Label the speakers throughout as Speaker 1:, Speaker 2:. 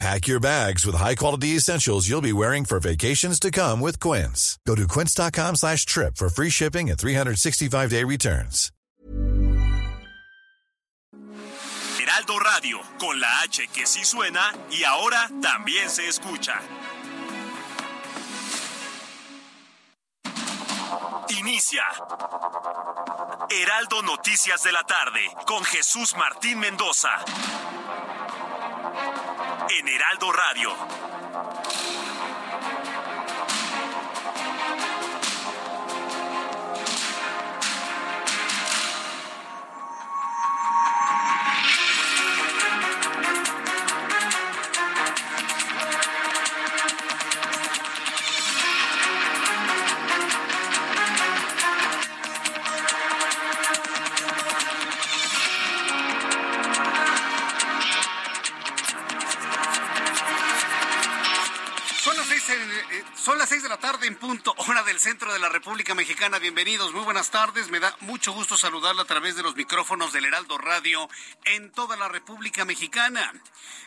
Speaker 1: Pack your bags with high-quality essentials you'll be wearing for vacations to come with Quince. Go to quince.com slash trip for free shipping and 365-day returns.
Speaker 2: Heraldo Radio, con la H que sí suena y ahora también se escucha. Inicia. Heraldo Noticias de la tarde, con Jesús Martín Mendoza en Heraldo Radio.
Speaker 3: En punto, hora del centro de la República Mexicana. Bienvenidos, muy buenas tardes. Me da mucho gusto saludarla a través de los micrófonos del Heraldo Radio en toda la República Mexicana.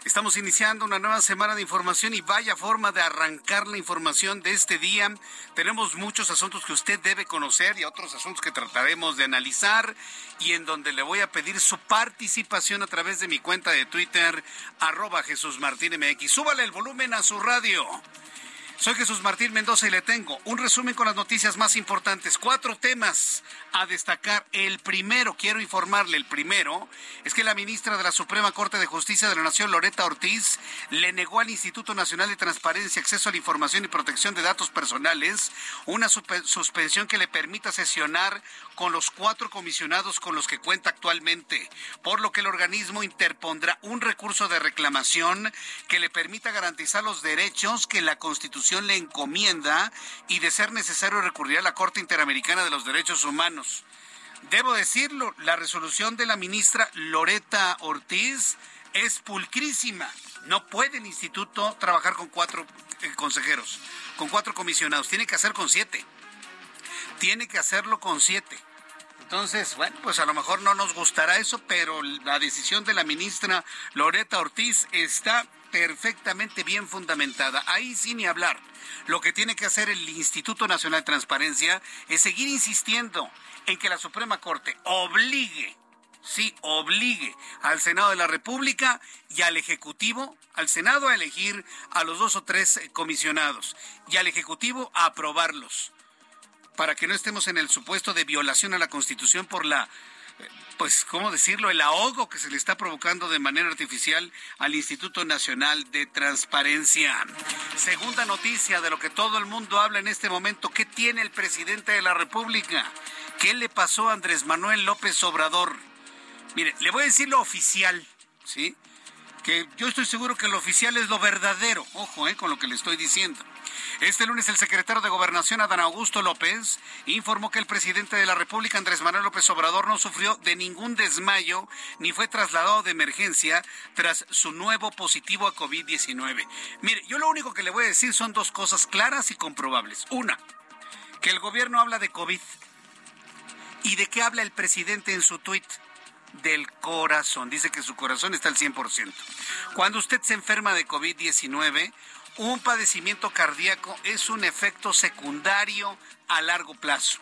Speaker 3: Estamos iniciando una nueva semana de información y vaya forma de arrancar la información de este día. Tenemos muchos asuntos que usted debe conocer y otros asuntos que trataremos de analizar y en donde le voy a pedir su participación a través de mi cuenta de Twitter, arroba Jesús Martín MX. Súbale el volumen a su radio. Soy Jesús Martín Mendoza y le tengo un resumen con las noticias más importantes. Cuatro temas a destacar. El primero, quiero informarle, el primero es que la ministra de la Suprema Corte de Justicia de la Nación, Loreta Ortiz, le negó al Instituto Nacional de Transparencia, Acceso a la Información y Protección de Datos Personales una suspensión que le permita sesionar con los cuatro comisionados con los que cuenta actualmente, por lo que el organismo interpondrá un recurso de reclamación que le permita garantizar los derechos que la Constitución le encomienda y de ser necesario recurrir a la Corte Interamericana de los Derechos Humanos. Debo decirlo, la resolución de la ministra Loreta Ortiz es pulcrísima. No puede el instituto trabajar con cuatro eh, consejeros, con cuatro comisionados. Tiene que hacer con siete. Tiene que hacerlo con siete. Entonces, bueno, pues a lo mejor no nos gustará eso, pero la decisión de la ministra Loreta Ortiz está perfectamente bien fundamentada. Ahí sin ni hablar. Lo que tiene que hacer el Instituto Nacional de Transparencia es seguir insistiendo en que la Suprema Corte obligue, sí, obligue al Senado de la República y al Ejecutivo, al Senado a elegir a los dos o tres comisionados y al Ejecutivo a aprobarlos para que no estemos en el supuesto de violación a la Constitución por la pues, ¿cómo decirlo?, el ahogo que se le está provocando de manera artificial al Instituto Nacional de Transparencia. Segunda noticia de lo que todo el mundo habla en este momento, ¿qué tiene el presidente de la República? ¿Qué le pasó a Andrés Manuel López Obrador? Mire, le voy a decir lo oficial, ¿sí? Que yo estoy seguro que lo oficial es lo verdadero, ojo, eh, con lo que le estoy diciendo. Este lunes el secretario de Gobernación, Adán Augusto López, informó que el presidente de la República, Andrés Manuel López Obrador, no sufrió de ningún desmayo ni fue trasladado de emergencia tras su nuevo positivo a COVID-19. Mire, yo lo único que le voy a decir son dos cosas claras y comprobables. Una, que el gobierno habla de COVID. ¿Y de qué habla el presidente en su tuit? del corazón. Dice que su corazón está al 100%. Cuando usted se enferma de COVID-19, un padecimiento cardíaco es un efecto secundario a largo plazo.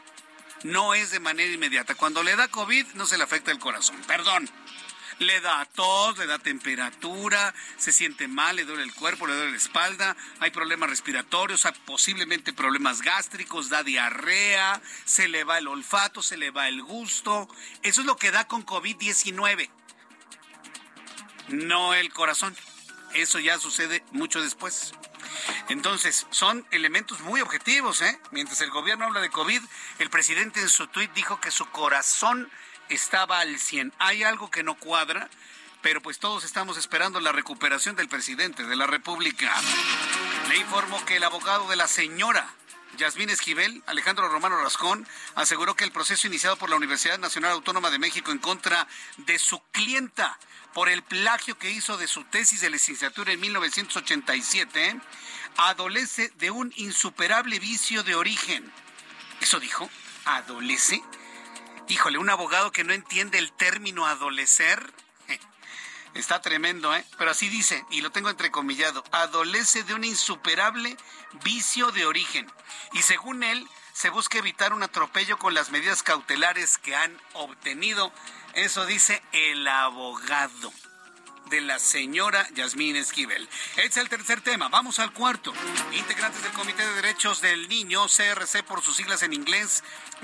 Speaker 3: No es de manera inmediata. Cuando le da COVID no se le afecta el corazón. Perdón. Le da tos, le da temperatura, se siente mal, le duele el cuerpo, le duele la espalda, hay problemas respiratorios, posiblemente problemas gástricos, da diarrea, se le va el olfato, se le va el gusto. Eso es lo que da con COVID-19. No el corazón. Eso ya sucede mucho después. Entonces, son elementos muy objetivos, ¿eh? Mientras el gobierno habla de COVID, el presidente en su tuit dijo que su corazón estaba al 100. Hay algo que no cuadra, pero pues todos estamos esperando la recuperación del presidente de la República. Le informo que el abogado de la señora Yasmín Esquivel, Alejandro Romano Rascón, aseguró que el proceso iniciado por la Universidad Nacional Autónoma de México en contra de su clienta por el plagio que hizo de su tesis de licenciatura en 1987 adolece de un insuperable vicio de origen. ¿Eso dijo? ¿Adolece? Híjole, un abogado que no entiende el término adolecer. Está tremendo, ¿eh? Pero así dice, y lo tengo entrecomillado, adolece de un insuperable vicio de origen. Y según él, se busca evitar un atropello con las medidas cautelares que han obtenido. Eso dice el abogado de la señora Yasmín Esquivel. Es el tercer tema. Vamos al cuarto. Integrantes del Comité de Derechos del Niño, CRC por sus siglas en inglés,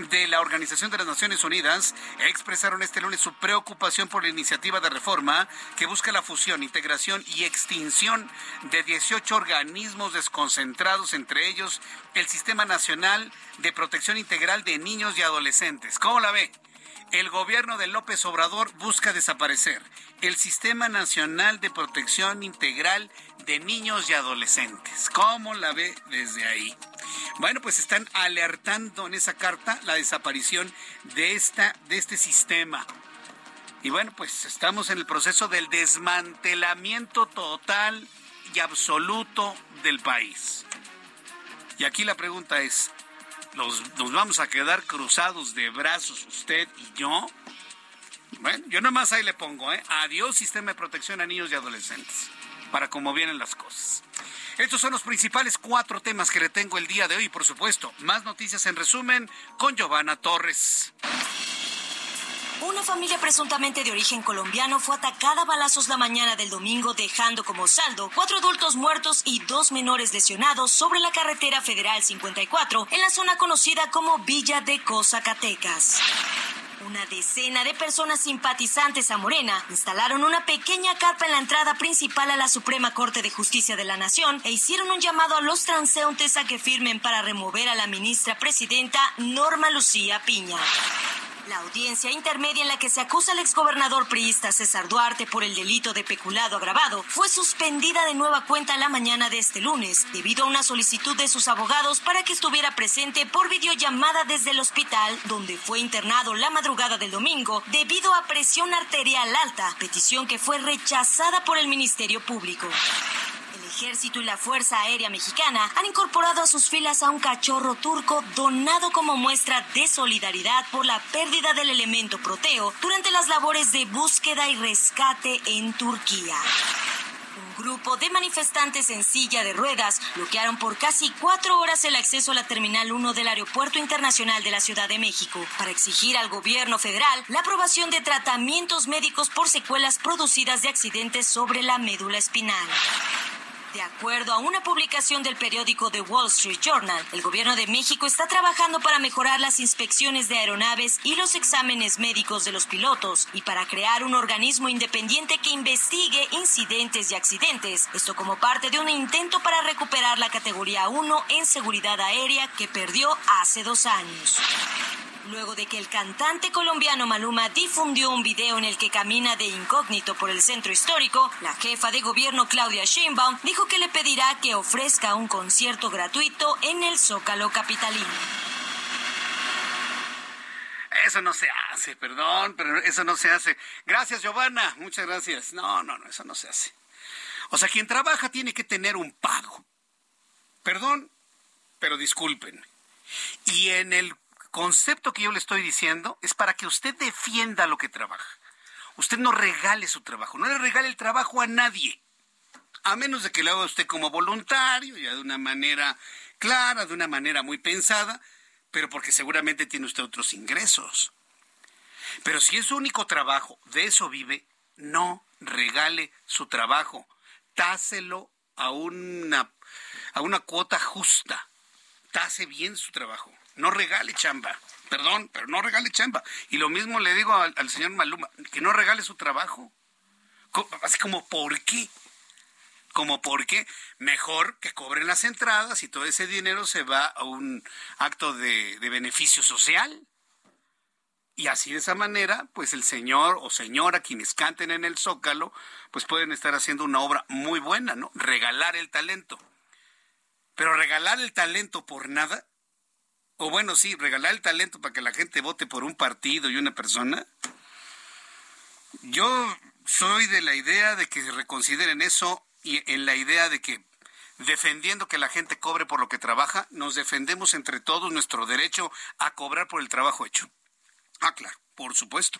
Speaker 3: de la Organización de las Naciones Unidas, expresaron este lunes su preocupación por la iniciativa de reforma que busca la fusión, integración y extinción de 18 organismos desconcentrados, entre ellos el Sistema Nacional de Protección Integral de Niños y Adolescentes. ¿Cómo la ve? El gobierno de López Obrador busca desaparecer el Sistema Nacional de Protección Integral de Niños y Adolescentes. ¿Cómo la ve desde ahí? Bueno, pues están alertando en esa carta la desaparición de, esta, de este sistema. Y bueno, pues estamos en el proceso del desmantelamiento total y absoluto del país. Y aquí la pregunta es, nos, vamos a quedar cruzados de brazos usted y yo. Bueno, yo nomás ahí le pongo, ¿eh? Adiós sistema de protección a niños y adolescentes, para cómo vienen las cosas. Estos son los principales cuatro temas que le tengo el día de hoy, por supuesto. Más noticias en resumen con Giovanna Torres.
Speaker 4: Una familia presuntamente de origen colombiano fue atacada a balazos la mañana del domingo, dejando como saldo cuatro adultos muertos y dos menores lesionados sobre la carretera federal 54 en la zona conocida como Villa de Cozacatecas. Una decena de personas simpatizantes a Morena instalaron una pequeña carpa en la entrada principal a la Suprema Corte de Justicia de la Nación e hicieron un llamado a los transeúntes a que firmen para remover a la ministra presidenta Norma Lucía Piña. La audiencia intermedia en la que se acusa al exgobernador priista César Duarte por el delito de peculado agravado fue suspendida de nueva cuenta la mañana de este lunes debido a una solicitud de sus abogados para que estuviera presente por videollamada desde el hospital donde fue internado la madrugada del domingo debido a presión arterial alta, petición que fue rechazada por el Ministerio Público. Ejército y la Fuerza Aérea Mexicana han incorporado a sus filas a un cachorro turco donado como muestra de solidaridad por la pérdida del elemento proteo durante las labores de búsqueda y rescate en Turquía Un grupo de manifestantes en silla de ruedas bloquearon por casi cuatro horas el acceso a la Terminal 1 del Aeropuerto Internacional de la Ciudad de México para exigir al gobierno federal la aprobación de tratamientos médicos por secuelas producidas de accidentes sobre la médula espinal. De acuerdo a una publicación del periódico The Wall Street Journal, el gobierno de México está trabajando para mejorar las inspecciones de aeronaves y los exámenes médicos de los pilotos y para crear un organismo independiente que investigue incidentes y accidentes. Esto como parte de un intento para recuperar la categoría 1 en seguridad aérea que perdió hace dos años luego de que el cantante colombiano Maluma difundió un video en el que camina de incógnito por el centro histórico, la jefa de gobierno Claudia Sheinbaum dijo que le pedirá que ofrezca un concierto gratuito en el Zócalo capitalino.
Speaker 3: Eso no se hace, perdón, pero eso no se hace. Gracias, Giovanna. Muchas gracias. No, no, no, eso no se hace. O sea, quien trabaja tiene que tener un pago. Perdón, pero disculpen. Y en el concepto que yo le estoy diciendo es para que usted defienda lo que trabaja. Usted no regale su trabajo, no le regale el trabajo a nadie. A menos de que lo haga usted como voluntario, ya de una manera clara, de una manera muy pensada, pero porque seguramente tiene usted otros ingresos. Pero si es su único trabajo, de eso vive, no regale su trabajo. Táselo a una, a una cuota justa. Tase bien su trabajo no regale chamba. Perdón, pero no regale chamba. Y lo mismo le digo al, señor Maluma, que no regale su trabajo. Así como, ¿por qué? Como por qué mejor que cobren las entradas y todo ese dinero se va a un acto de, de beneficio social. Y así de esa manera, pues el señor o señora quienes canten en el Zócalo, pues pueden estar haciendo una obra muy buena, ¿no? Regalar el talento. Pero regalar el talento por nada, O bueno, sí, regalar el talento para que la gente vote por un partido y una persona. Yo soy de la idea de que reconsideren eso y en la idea de que defendiendo que la gente cobre por lo que trabaja, nos defendemos entre todos nuestro derecho a cobrar por el trabajo hecho. Ah, claro, por supuesto.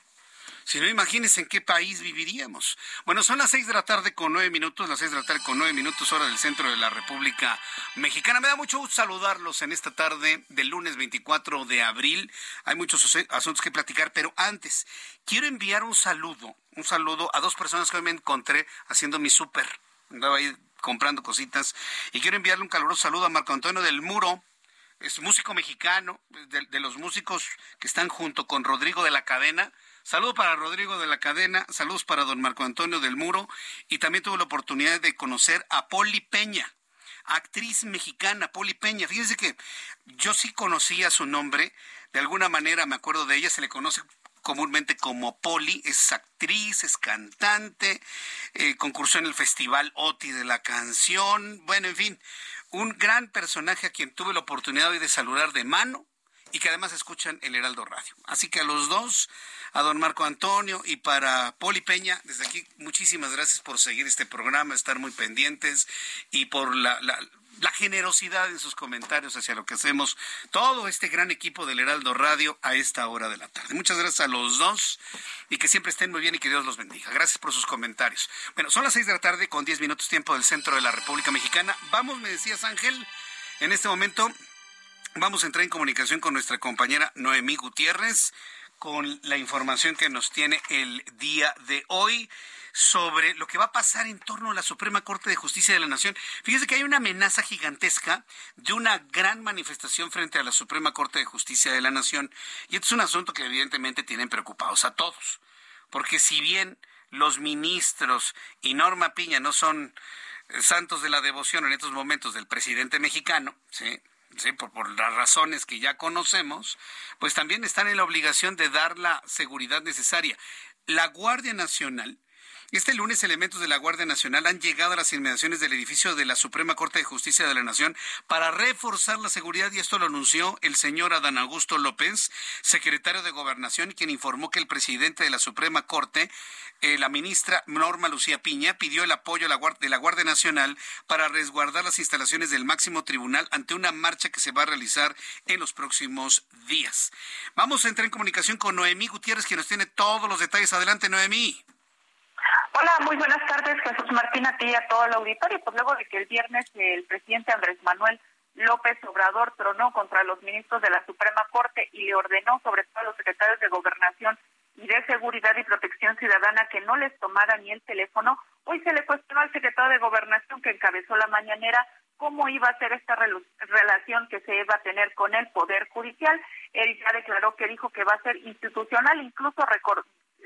Speaker 3: Si no, imagínense en qué país viviríamos. Bueno, son las seis de la tarde con nueve minutos, las seis de la tarde con nueve minutos, hora del centro de la República Mexicana. Me da mucho gusto saludarlos en esta tarde del lunes 24 de abril. Hay muchos asuntos que platicar, pero antes, quiero enviar un saludo, un saludo a dos personas que hoy me encontré haciendo mi súper. Andaba ahí comprando cositas. Y quiero enviarle un caluroso saludo a Marco Antonio del Muro, es músico mexicano, de, los músicos que están junto con Rodrigo de la Cadena. Saludo para Rodrigo de la Cadena, saludos para don Marco Antonio del Muro y también tuve la oportunidad de conocer a Poli Peña, actriz mexicana, Poli Peña. Fíjense que yo sí conocía su nombre, de alguna manera me acuerdo de ella, se le conoce comúnmente como Poli, es actriz, es cantante, eh, concursó en el Festival OTI de la canción, bueno, en fin, un gran personaje a quien tuve la oportunidad de saludar de mano y que además escuchan el Heraldo Radio. Así que a los dos, a don Marco Antonio y para Poli Peña, desde aquí muchísimas gracias por seguir este programa, estar muy pendientes y por la, la generosidad en sus comentarios hacia lo que hacemos todo este gran equipo del Heraldo Radio a esta hora de la tarde. Muchas gracias a los dos y que siempre estén muy bien y que Dios los bendiga. Gracias por sus comentarios. Bueno, son las seis de la tarde con diez minutos tiempo del centro de la República Mexicana. Vamos, me decías Ángel, en este momento vamos a entrar en comunicación con nuestra compañera Noemí Gutiérrez con la información que nos tiene el día de hoy sobre lo que va a pasar en torno a la Suprema Corte de Justicia de la Nación. Fíjese que hay una amenaza gigantesca de una gran manifestación frente a la Suprema Corte de Justicia de la Nación. Y este es un asunto que evidentemente tienen preocupados a todos. Porque si bien los ministros y Norma Piña no son eh, santos de la devoción en estos momentos del presidente mexicano, ¿sí? Por, por, las razones que ya conocemos, pues también están en la obligación de dar la seguridad necesaria. La Guardia Nacional este lunes, elementos de la Guardia Nacional han llegado a las inmediaciones del edificio de la Suprema Corte de Justicia de la Nación para reforzar la seguridad y esto lo anunció el señor Adán Augusto López, secretario de Gobernación, quien informó que el presidente de la Suprema Corte, eh, la ministra Norma Lucía Piña, pidió el apoyo de la Guardia Nacional para resguardar las instalaciones del máximo tribunal ante una marcha que se va a realizar en los próximos días. Vamos a entrar en comunicación con Noemí Gutiérrez, quien nos tiene todos los detalles. Adelante, Noemí.
Speaker 5: Hola, muy buenas tardes, Jesús Martín, a ti y a todo el auditorio. Pues luego de que el viernes el presidente Andrés Manuel López Obrador tronó contra los ministros de la Suprema Corte y le ordenó, sobre todo a los secretarios de Gobernación y de Seguridad y Protección Ciudadana, que no les tomara ni el teléfono, hoy se le cuestionó al secretario de Gobernación que encabezó la mañanera cómo iba a ser esta relación que se iba a tener con el Poder Judicial. Él ya declaró que dijo que va a ser institucional, incluso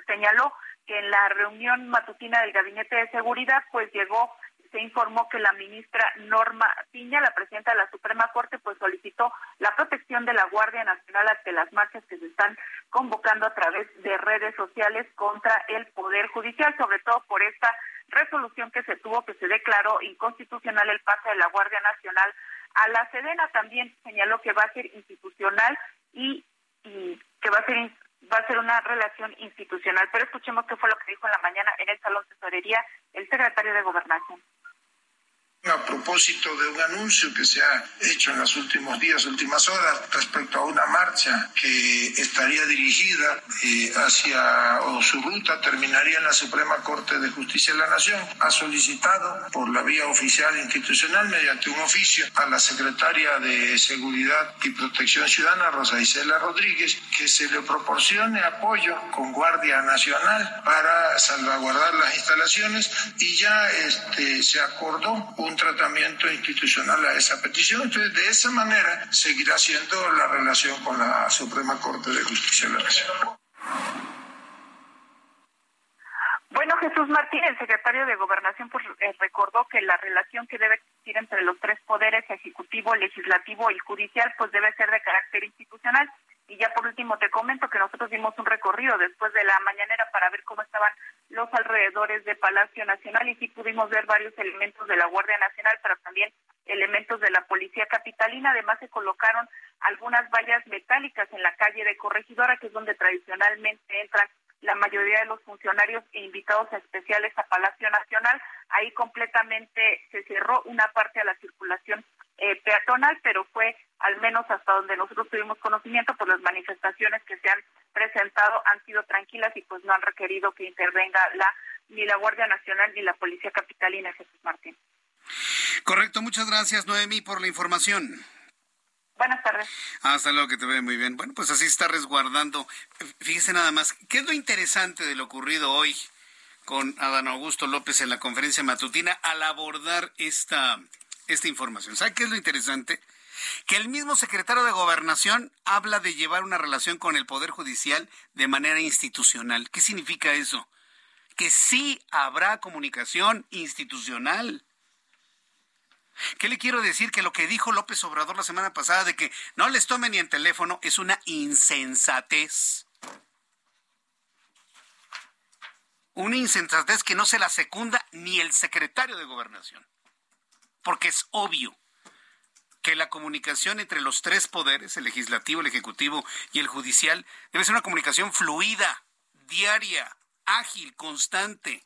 Speaker 5: señaló que en la reunión matutina del Gabinete de Seguridad, pues llegó, se informó que la ministra Norma Piña, la presidenta de la Suprema Corte, pues solicitó la protección de la Guardia Nacional ante las marchas que se están convocando a través de redes sociales contra el Poder Judicial, sobre todo por esta resolución que se tuvo, que se declaró inconstitucional el pase de la Guardia Nacional a la Sedena. También señaló que va a ser institucional y, y que va a ser va a ser una relación institucional. Pero escuchemos qué fue lo que dijo en la mañana en el Salón de Tesorería el secretario de Gobernación
Speaker 6: a propósito de un anuncio que se ha hecho en los últimos días, últimas horas, respecto a una marcha que estaría dirigida eh, hacia, o su ruta terminaría en la Suprema Corte de Justicia de la Nación, ha solicitado por la vía oficial institucional, mediante un oficio, a la secretaria de Seguridad y Protección Ciudadana, Rosa Isela Rodríguez, que se le proporcione apoyo con Guardia Nacional para salvaguardar las instalaciones y ya este, se acordó un tratamiento institucional a esa petición. Entonces, de esa manera seguirá siendo la relación con la Suprema Corte de Justicia de la Nación.
Speaker 5: Bueno, Jesús Martín, el secretario de Gobernación, pues, eh, recordó que la relación que debe existir entre los tres poderes, ejecutivo, legislativo y judicial, pues debe ser de carácter institucional. Y ya por último te comento que nosotros dimos un recorrido después de la mañanera para ver cómo estaban los alrededores de Palacio Nacional y sí pudimos ver varios elementos de la Guardia Nacional, pero también elementos de la Policía Capitalina. Además se colocaron
Speaker 7: algunas vallas metálicas en la calle de Corregidora, que es donde tradicionalmente entran la mayoría de los funcionarios e invitados especiales a Palacio Nacional. Ahí completamente se cerró una parte a la circulación eh, peatonal, pero fue al menos hasta donde nosotros tuvimos conocimiento, pues las manifestaciones que se han presentado han sido tranquilas y pues no han requerido que intervenga la ni la Guardia Nacional ni la Policía Capitalina, Jesús Martín.
Speaker 3: Correcto, muchas gracias Noemi por la información.
Speaker 7: Buenas tardes.
Speaker 3: Hasta luego, que te ve muy bien. Bueno, pues así está resguardando. Fíjese nada más, ¿qué es lo interesante de lo ocurrido hoy con Adán Augusto López en la conferencia matutina al abordar esta, esta información? ¿Sabe qué es lo interesante? Que el mismo secretario de Gobernación habla de llevar una relación con el Poder Judicial de manera institucional. ¿Qué significa eso? Que sí habrá comunicación institucional. ¿Qué le quiero decir? Que lo que dijo López Obrador la semana pasada de que no les tomen ni el teléfono es una insensatez. Una insensatez que no se la secunda ni el secretario de gobernación. Porque es obvio que la comunicación entre los tres poderes, el legislativo, el ejecutivo y el judicial, debe ser una comunicación fluida, diaria, ágil, constante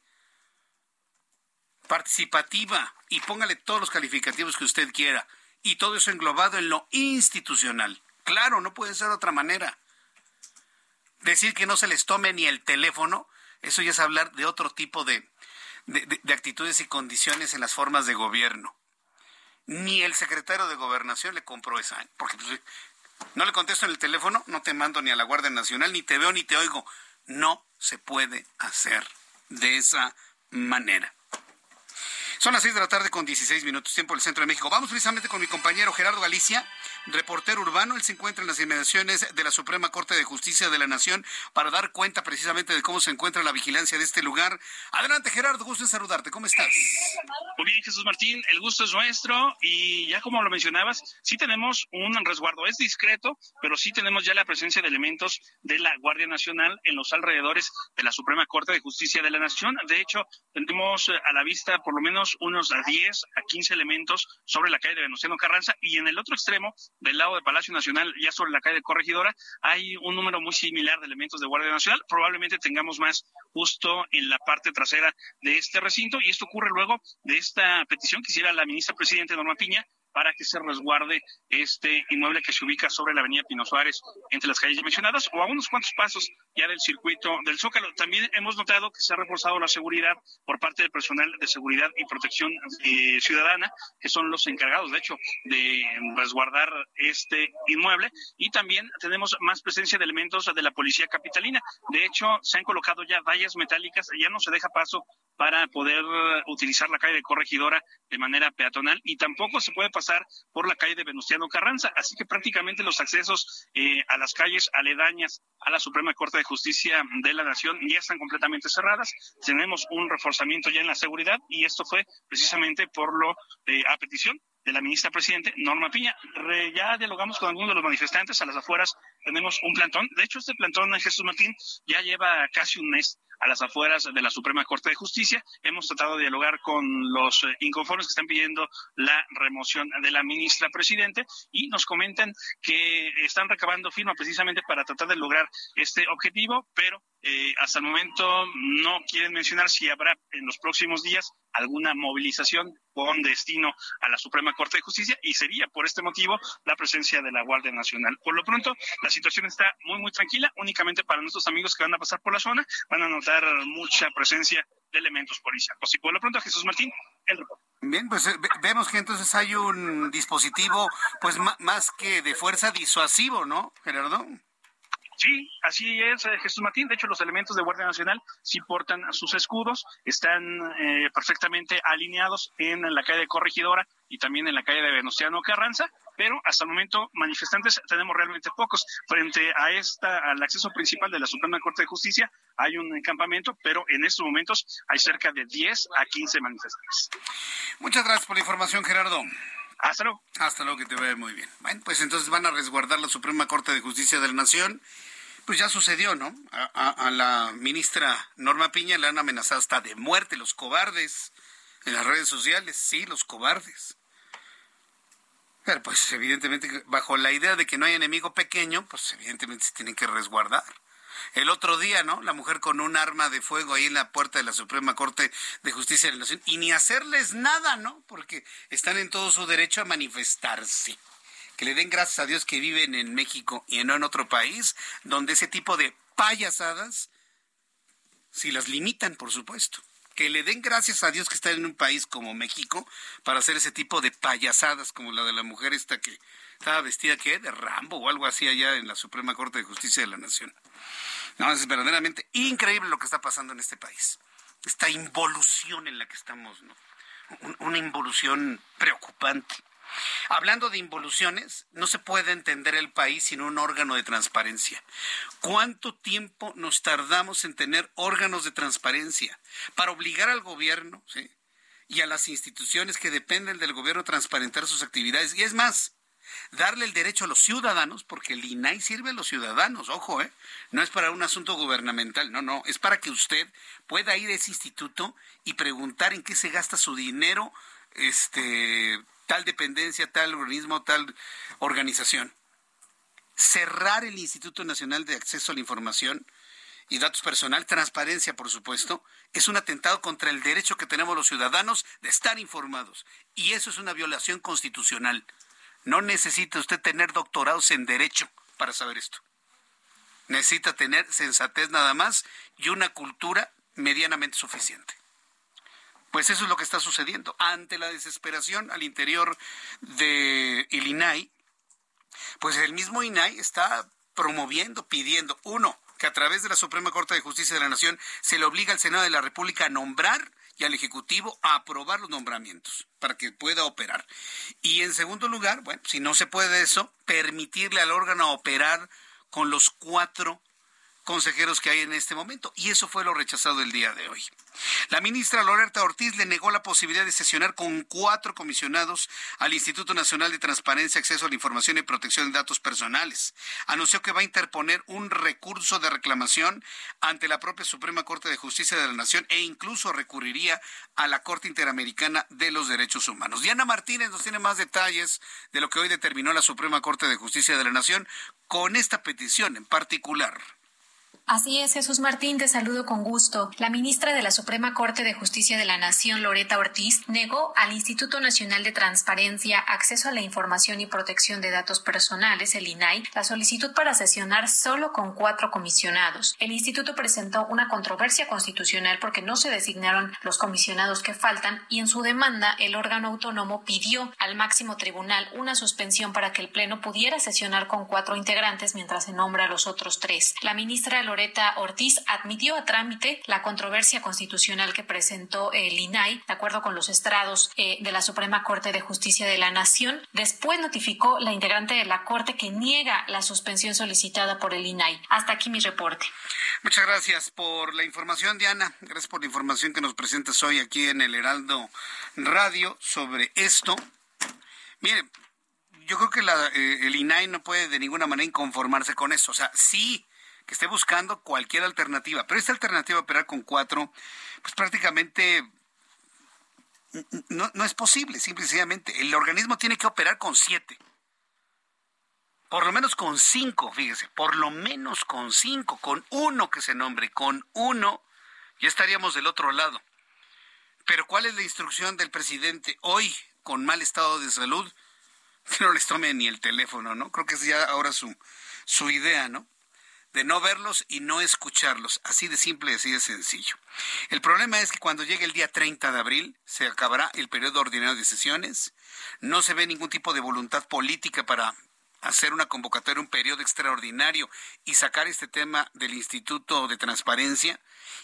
Speaker 3: participativa y póngale todos los calificativos que usted quiera. Y todo eso englobado en lo institucional. Claro, no puede ser de otra manera. Decir que no se les tome ni el teléfono, eso ya es hablar de otro tipo de, de, actitudes y condiciones en las formas de gobierno. Ni el secretario de gobernación le compró esa. Porque pues, no le contesto en el teléfono, no te mando ni a la Guardia Nacional, ni te veo ni te oigo. No se puede hacer de esa manera. Son las seis de la tarde con 16 minutos, tiempo del centro de México. Vamos precisamente con mi compañero Gerardo Galicia, reportero urbano. Él se encuentra en las inmediaciones de la Suprema Corte de Justicia de la Nación para dar cuenta precisamente de cómo se encuentra la vigilancia de este lugar. Adelante, Gerardo, gusto en saludarte. ¿Cómo estás?
Speaker 8: Muy bien, Jesús Martín, el gusto es nuestro y ya como lo mencionabas, sí tenemos un resguardo. Es discreto, pero sí tenemos ya la presencia de elementos de la Guardia Nacional en los alrededores de la Suprema Corte de Justicia de la Nación. De hecho, tenemos a la vista por lo menos unos a 10 a 15 elementos sobre la calle de Venustiano Carranza y en el otro extremo, del lado de Palacio Nacional, ya sobre la calle Corregidora, hay un número muy similar de elementos de Guardia Nacional. Probablemente tengamos más justo en la parte trasera de este recinto y esto ocurre luego de esta petición que hiciera la ministra presidente Norma Piña para que se resguarde este inmueble que se ubica sobre la avenida Pino Suárez, entre las calles mencionadas, o a unos cuantos pasos ya del circuito del Zócalo. También hemos notado que se ha reforzado la seguridad por parte del personal de seguridad y protección eh, ciudadana, que son los encargados, de hecho, de resguardar este inmueble. Y también tenemos más presencia de elementos de la policía capitalina. De hecho, se han colocado ya vallas metálicas, ya no se deja paso para poder utilizar la calle de Corregidora de manera peatonal y tampoco se puede pasar por la calle de Venustiano Carranza. Así que prácticamente los accesos eh, a las calles aledañas a la Suprema Corte de Justicia de la Nación ya están completamente cerradas. Tenemos un reforzamiento ya en la seguridad y esto fue precisamente por lo eh, a petición de la ministra presidente Norma Piña. ya dialogamos con algunos de los manifestantes a las afueras. Tenemos un plantón. De hecho, este plantón, Jesús Martín, ya lleva casi un mes a las afueras de la Suprema Corte de Justicia. Hemos tratado de dialogar con los eh, inconformes que están pidiendo la remoción de la ministra presidente y nos comentan que están recabando firma precisamente para tratar de lograr este objetivo, pero eh, hasta el momento no quieren mencionar si habrá en los próximos días alguna movilización con destino a la Suprema Corte de Justicia y sería por este motivo la presencia de la Guardia Nacional. Por lo pronto, la situación está muy, muy tranquila, únicamente para nuestros amigos que van a pasar por la zona, van a notar mucha presencia de elementos policiales. Y por lo pronto, Jesús Martín, el reporte.
Speaker 3: Bien, pues eh, vemos que entonces hay un dispositivo, pues más que de fuerza disuasivo, ¿no, Gerardo?
Speaker 8: Sí, así es, eh, Jesús Martín. De hecho, los elementos de Guardia Nacional sí portan sus escudos, están eh, perfectamente alineados en la calle de Corregidora y también en la calle de Venustiano Carranza, pero hasta el momento manifestantes tenemos realmente pocos. Frente a esta, al acceso principal de la Suprema Corte de Justicia hay un campamento, pero en estos momentos hay cerca de 10 a 15 manifestantes.
Speaker 3: Muchas gracias por la información, Gerardo.
Speaker 8: Hasta luego.
Speaker 3: Hasta luego, que te vea muy bien. Bueno, pues entonces van a resguardar la Suprema Corte de Justicia de la Nación pues ya sucedió, ¿no? A, la ministra Norma Piña le han amenazado hasta de muerte los cobardes en las redes sociales, sí, los cobardes. Pero pues evidentemente bajo la idea de que no hay enemigo pequeño, pues evidentemente se tienen que resguardar. El otro día, ¿no? La mujer con un arma de fuego ahí en la puerta de la Suprema Corte de Justicia de la Nación y ni hacerles nada, ¿no? Porque están en todo su derecho a manifestarse. Que le den gracias a Dios que viven en México y no en otro país donde ese tipo de payasadas, si las limitan, por supuesto que le den gracias a Dios que están en un país como México para hacer ese tipo de payasadas como la de la mujer esta que estaba vestida ¿qué? de Rambo o algo así allá en la Suprema Corte de Justicia de la Nación. No, es verdaderamente increíble lo que está pasando en este país. Esta involución en la que estamos, ¿no? Una involución preocupante. Hablando de involuciones, no se puede entender el país sin un órgano de transparencia. ¿Cuánto tiempo nos tardamos en tener órganos de transparencia para obligar al gobierno y a las instituciones que dependen del gobierno a transparentar sus actividades? Y es más, darle el derecho a los ciudadanos, porque el INAI sirve a los ciudadanos, ojo, ¿eh? no es para un asunto gubernamental, no, no, es para que usted pueda ir a ese instituto y preguntar en qué se gasta su dinero, este, tal dependencia, tal organismo, tal organización. Cerrar el Instituto Nacional de Acceso a la Información y Datos Personal, transparencia, por supuesto, es un atentado contra el derecho que tenemos los ciudadanos de estar informados. Y eso es una violación constitucional. No necesita usted tener doctorados en derecho para saber esto. Necesita tener sensatez nada más y una cultura medianamente suficiente. Pues eso es lo que está sucediendo. Ante la desesperación al interior de INAI, pues el mismo INAI está promoviendo, pidiendo, uno, que a través de la Suprema Corte de Justicia de la Nación se le obliga al Senado de la República a nombrar y al Ejecutivo a aprobar los nombramientos para que pueda operar. Y en segundo lugar, bueno, si no se puede eso, permitirle al órgano operar con los cuatro consejeros que hay en este momento. Y eso fue lo rechazado el día de hoy. La ministra Loreta Ortiz le negó la posibilidad de sesionar con cuatro comisionados al Instituto Nacional de Transparencia, Acceso a la Información y Protección de Datos Personales. Anunció que va a interponer un recurso de reclamación ante la propia Suprema Corte de Justicia de la Nación e incluso recurriría a la Corte Interamericana de los Derechos Humanos. Diana Martínez nos tiene más detalles de lo que hoy determinó la Suprema Corte de Justicia de la Nación con esta petición en particular.
Speaker 9: Así es, Jesús Martín, te saludo con gusto. La ministra de la Suprema Corte de Justicia de la Nación, Loreta Ortiz, negó al Instituto Nacional de Transparencia, Acceso a la Información y Protección de Datos Personales, el INAI, la solicitud para sesionar solo con cuatro comisionados. El instituto presentó una controversia constitucional porque no se designaron los comisionados que faltan y en su demanda el órgano autónomo pidió al máximo tribunal una suspensión para que el Pleno pudiera sesionar con cuatro integrantes mientras se nombra a los otros tres. La ministra Loreta Loreta Ortiz admitió a trámite la controversia constitucional que presentó el INAI, de acuerdo con los estrados eh, de la Suprema Corte de Justicia de la Nación. Después notificó la integrante de la Corte que niega la suspensión solicitada por el INAI. Hasta aquí mi reporte.
Speaker 3: Muchas gracias por la información, Diana. Gracias por la información que nos presentas hoy aquí en el Heraldo Radio sobre esto. Mire, yo creo que eh, el INAI no puede de ninguna manera inconformarse con eso. O sea, sí que esté buscando cualquier alternativa. Pero esta alternativa operar con cuatro, pues prácticamente no, es posible, simplemente. El organismo tiene que operar con siete. Por lo menos con cinco, fíjese, por lo menos con cinco, con uno que se nombre, con uno, ya estaríamos del otro lado. Pero ¿cuál es la instrucción del presidente hoy con mal estado de salud? Que no les tome ni el teléfono, ¿no? Creo que es ya ahora su, su idea, ¿no? De no verlos y no escucharlos. Así de simple así de sencillo. El problema es que cuando llegue el día 30 de abril se acabará el periodo ordinario de sesiones. No se ve ningún tipo de voluntad política para hacer una convocatoria, un periodo extraordinario y sacar este tema del Instituto de Transparencia.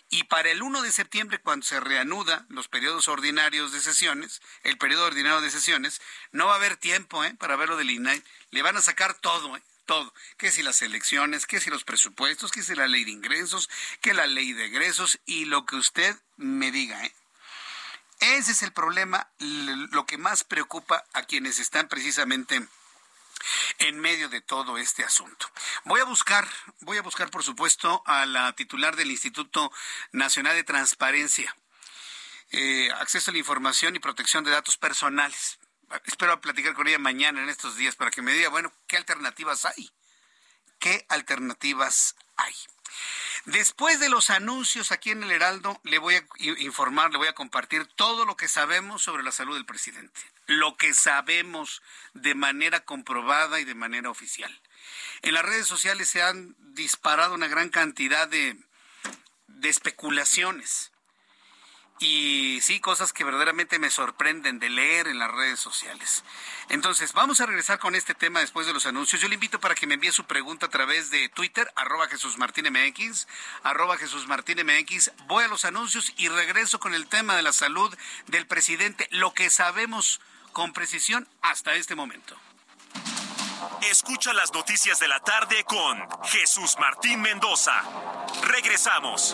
Speaker 3: Y para el 1 de septiembre, cuando se reanuda los periodos ordinarios de sesiones, el periodo ordinario de sesiones, no va a haber tiempo ¿eh? para verlo del INAI. Le van a sacar todo. ¿eh? Todo. Que si las elecciones, que si los presupuestos, que si la ley de ingresos, que la ley de egresos y lo que usted me diga. ¿eh? Ese es el problema, lo que más preocupa a quienes están precisamente en medio de todo este asunto. Voy a buscar, voy a buscar por supuesto a la titular del Instituto Nacional de Transparencia, eh, Acceso a la Información y Protección de Datos Personales espero platicar con ella mañana en estos días para que me diga, bueno, ¿qué alternativas hay? ¿Qué alternativas hay? Después de los anuncios aquí en el Heraldo, le voy a informar, le voy a compartir todo lo que sabemos sobre la salud del presidente. Lo que sabemos de manera comprobada y de manera oficial. En las redes sociales se han disparado una gran cantidad de, de especulaciones y sí, cosas que verdaderamente me sorprenden de leer en las redes sociales. Entonces, vamos a regresar con este tema después de los anuncios. Yo le invito para que me envíe su pregunta a través de Twitter, arroba Jesús Martín MX, arroba Jesús Martín MX. Voy a los anuncios y regreso con el tema de la salud del presidente, lo que sabemos con precisión hasta este momento.
Speaker 2: Escucha las noticias de la tarde con Jesús Martín Mendoza. Regresamos.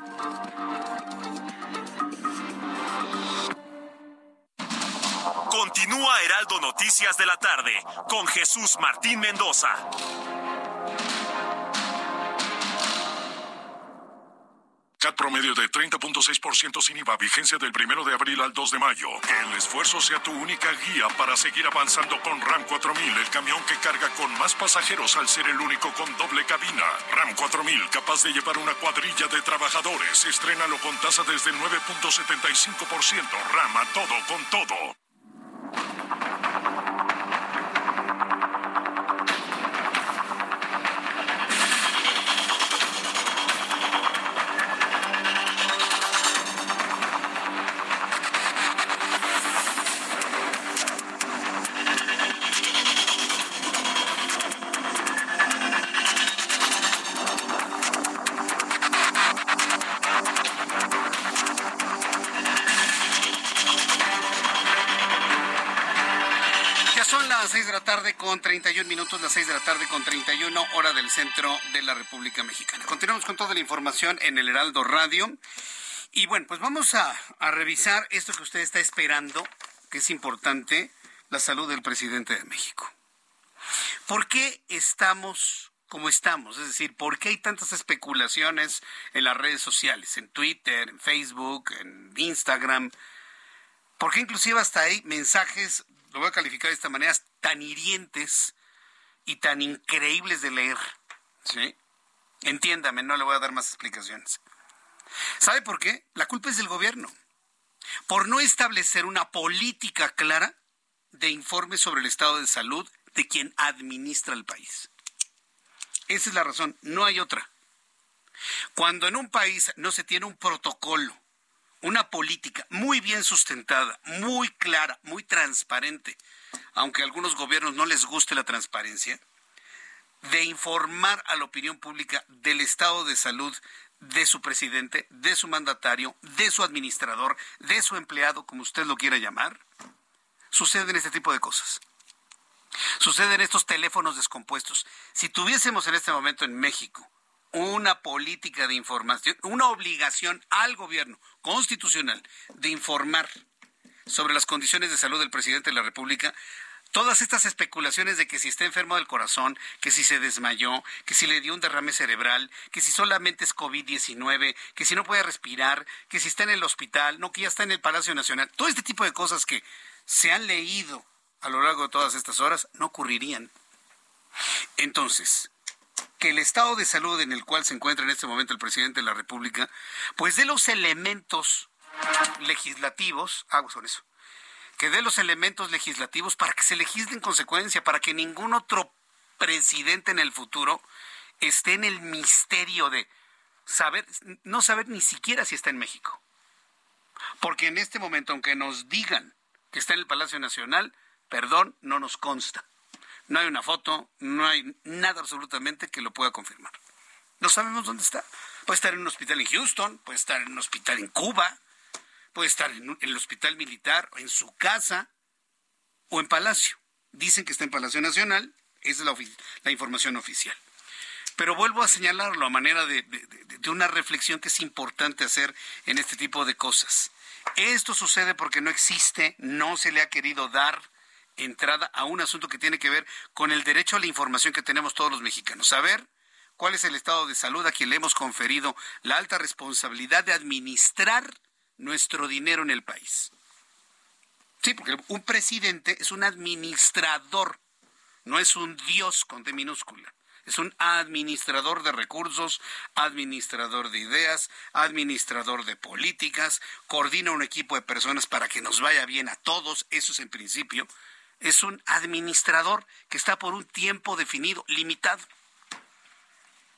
Speaker 2: Continúa Heraldo Noticias de la tarde con Jesús Martín Mendoza.
Speaker 10: CAT promedio de 30.6% sin IVA, vigencia del 1 de abril al 2 de mayo. Que el esfuerzo sea tu única guía para seguir avanzando con RAM 4000, el camión que carga con más pasajeros al ser el único con doble cabina. RAM 4000, capaz de llevar una cuadrilla de trabajadores. Estrénalo con tasa desde el 9.75%. RAM a todo con todo.
Speaker 3: Minutos, las 6 de la tarde con 31, hora del centro de la República Mexicana. Continuamos con toda la información en el Heraldo Radio. Y bueno, pues vamos a, revisar esto que usted está esperando, que es importante, la salud del presidente de México. ¿Por qué estamos como estamos? Es decir, ¿por qué hay tantas especulaciones en las redes sociales, en Twitter, en Facebook, en Instagram? ¿Por qué inclusive hasta hay mensajes lo voy a calificar de esta manera, tan hirientes y tan increíbles de leer. ¿Sí? Entiéndame, no le voy a dar más explicaciones. ¿Sabe por qué? La culpa es del gobierno. Por no establecer una política clara de informes sobre el estado de salud de quien administra el país. Esa es la razón, no hay otra. Cuando en un país no se tiene un protocolo una política muy bien sustentada, muy clara, muy transparente, aunque a algunos gobiernos no les guste la transparencia, de informar a la opinión pública del estado de salud de su presidente, de su mandatario, de su administrador, de su empleado, como usted lo quiera llamar, suceden este tipo de cosas. Suceden estos teléfonos descompuestos. Si tuviésemos en este momento en México una política de información, una obligación al gobierno constitucional de informar sobre las condiciones de salud del presidente de la República, todas estas especulaciones de que si está enfermo del corazón, que si se desmayó, que si le dio un derrame cerebral, que si solamente es COVID-19, que si no puede respirar, que si está en el hospital, no, que ya está en el Palacio Nacional, todo este tipo de cosas que se han leído a lo largo de todas estas horas no ocurrirían. Entonces, que el estado de salud en el cual se encuentra en este momento el presidente de la República, pues de los elementos legislativos, hago ah, eso, que dé los elementos legislativos para que se legisle en consecuencia, para que ningún otro presidente en el futuro esté en el misterio de saber, no saber ni siquiera si está en México. Porque en este momento, aunque nos digan que está en el Palacio Nacional, perdón, no nos consta. No hay una foto, no hay nada absolutamente que lo pueda confirmar. No sabemos dónde está. Puede estar en un hospital en Houston, puede estar en un hospital en Cuba, puede estar en, el hospital militar, en su casa o en Palacio. Dicen que está en Palacio Nacional, esa es la, información oficial. Pero vuelvo a señalarlo a manera de, de una reflexión que es importante hacer en este tipo de cosas. Esto sucede porque no existe, no se le ha querido dar entrada a un asunto que tiene que ver con el derecho a la información que tenemos todos los mexicanos. Saber cuál es el estado de salud a quien le hemos conferido la alta responsabilidad de administrar nuestro dinero en el país. Sí, porque un presidente es un administrador, no es un dios con D minúscula. Es un administrador de recursos, administrador de ideas, administrador de políticas, coordina un equipo de personas para que nos vaya bien a todos, eso es en principio. Es un administrador que está por un tiempo definido, limitado.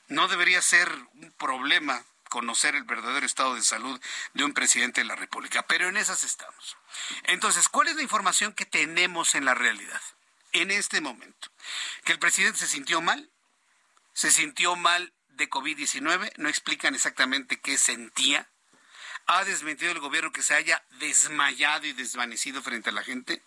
Speaker 3: No debería ser un problema conocer el verdadero estado de salud de un presidente de la República, pero en esas estamos. Entonces, ¿cuál es la información que tenemos en la realidad? En este momento, que el presidente se sintió mal, se sintió mal de COVID-19, no explican exactamente qué sentía. Ha desmentido el gobierno que se haya desmayado y desvanecido frente a la gente.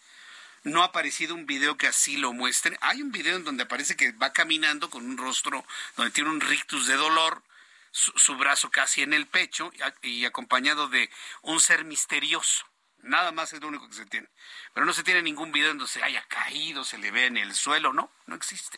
Speaker 3: No ha aparecido un video que así lo muestre. Hay un video en donde aparece que va caminando con un rostro donde tiene un rictus de dolor, su, brazo casi en el pecho y acompañado de un ser misterioso. Nada más es lo único que se tiene. Pero no se tiene ningún video donde se haya caído, se le ve en el suelo, no, no existe.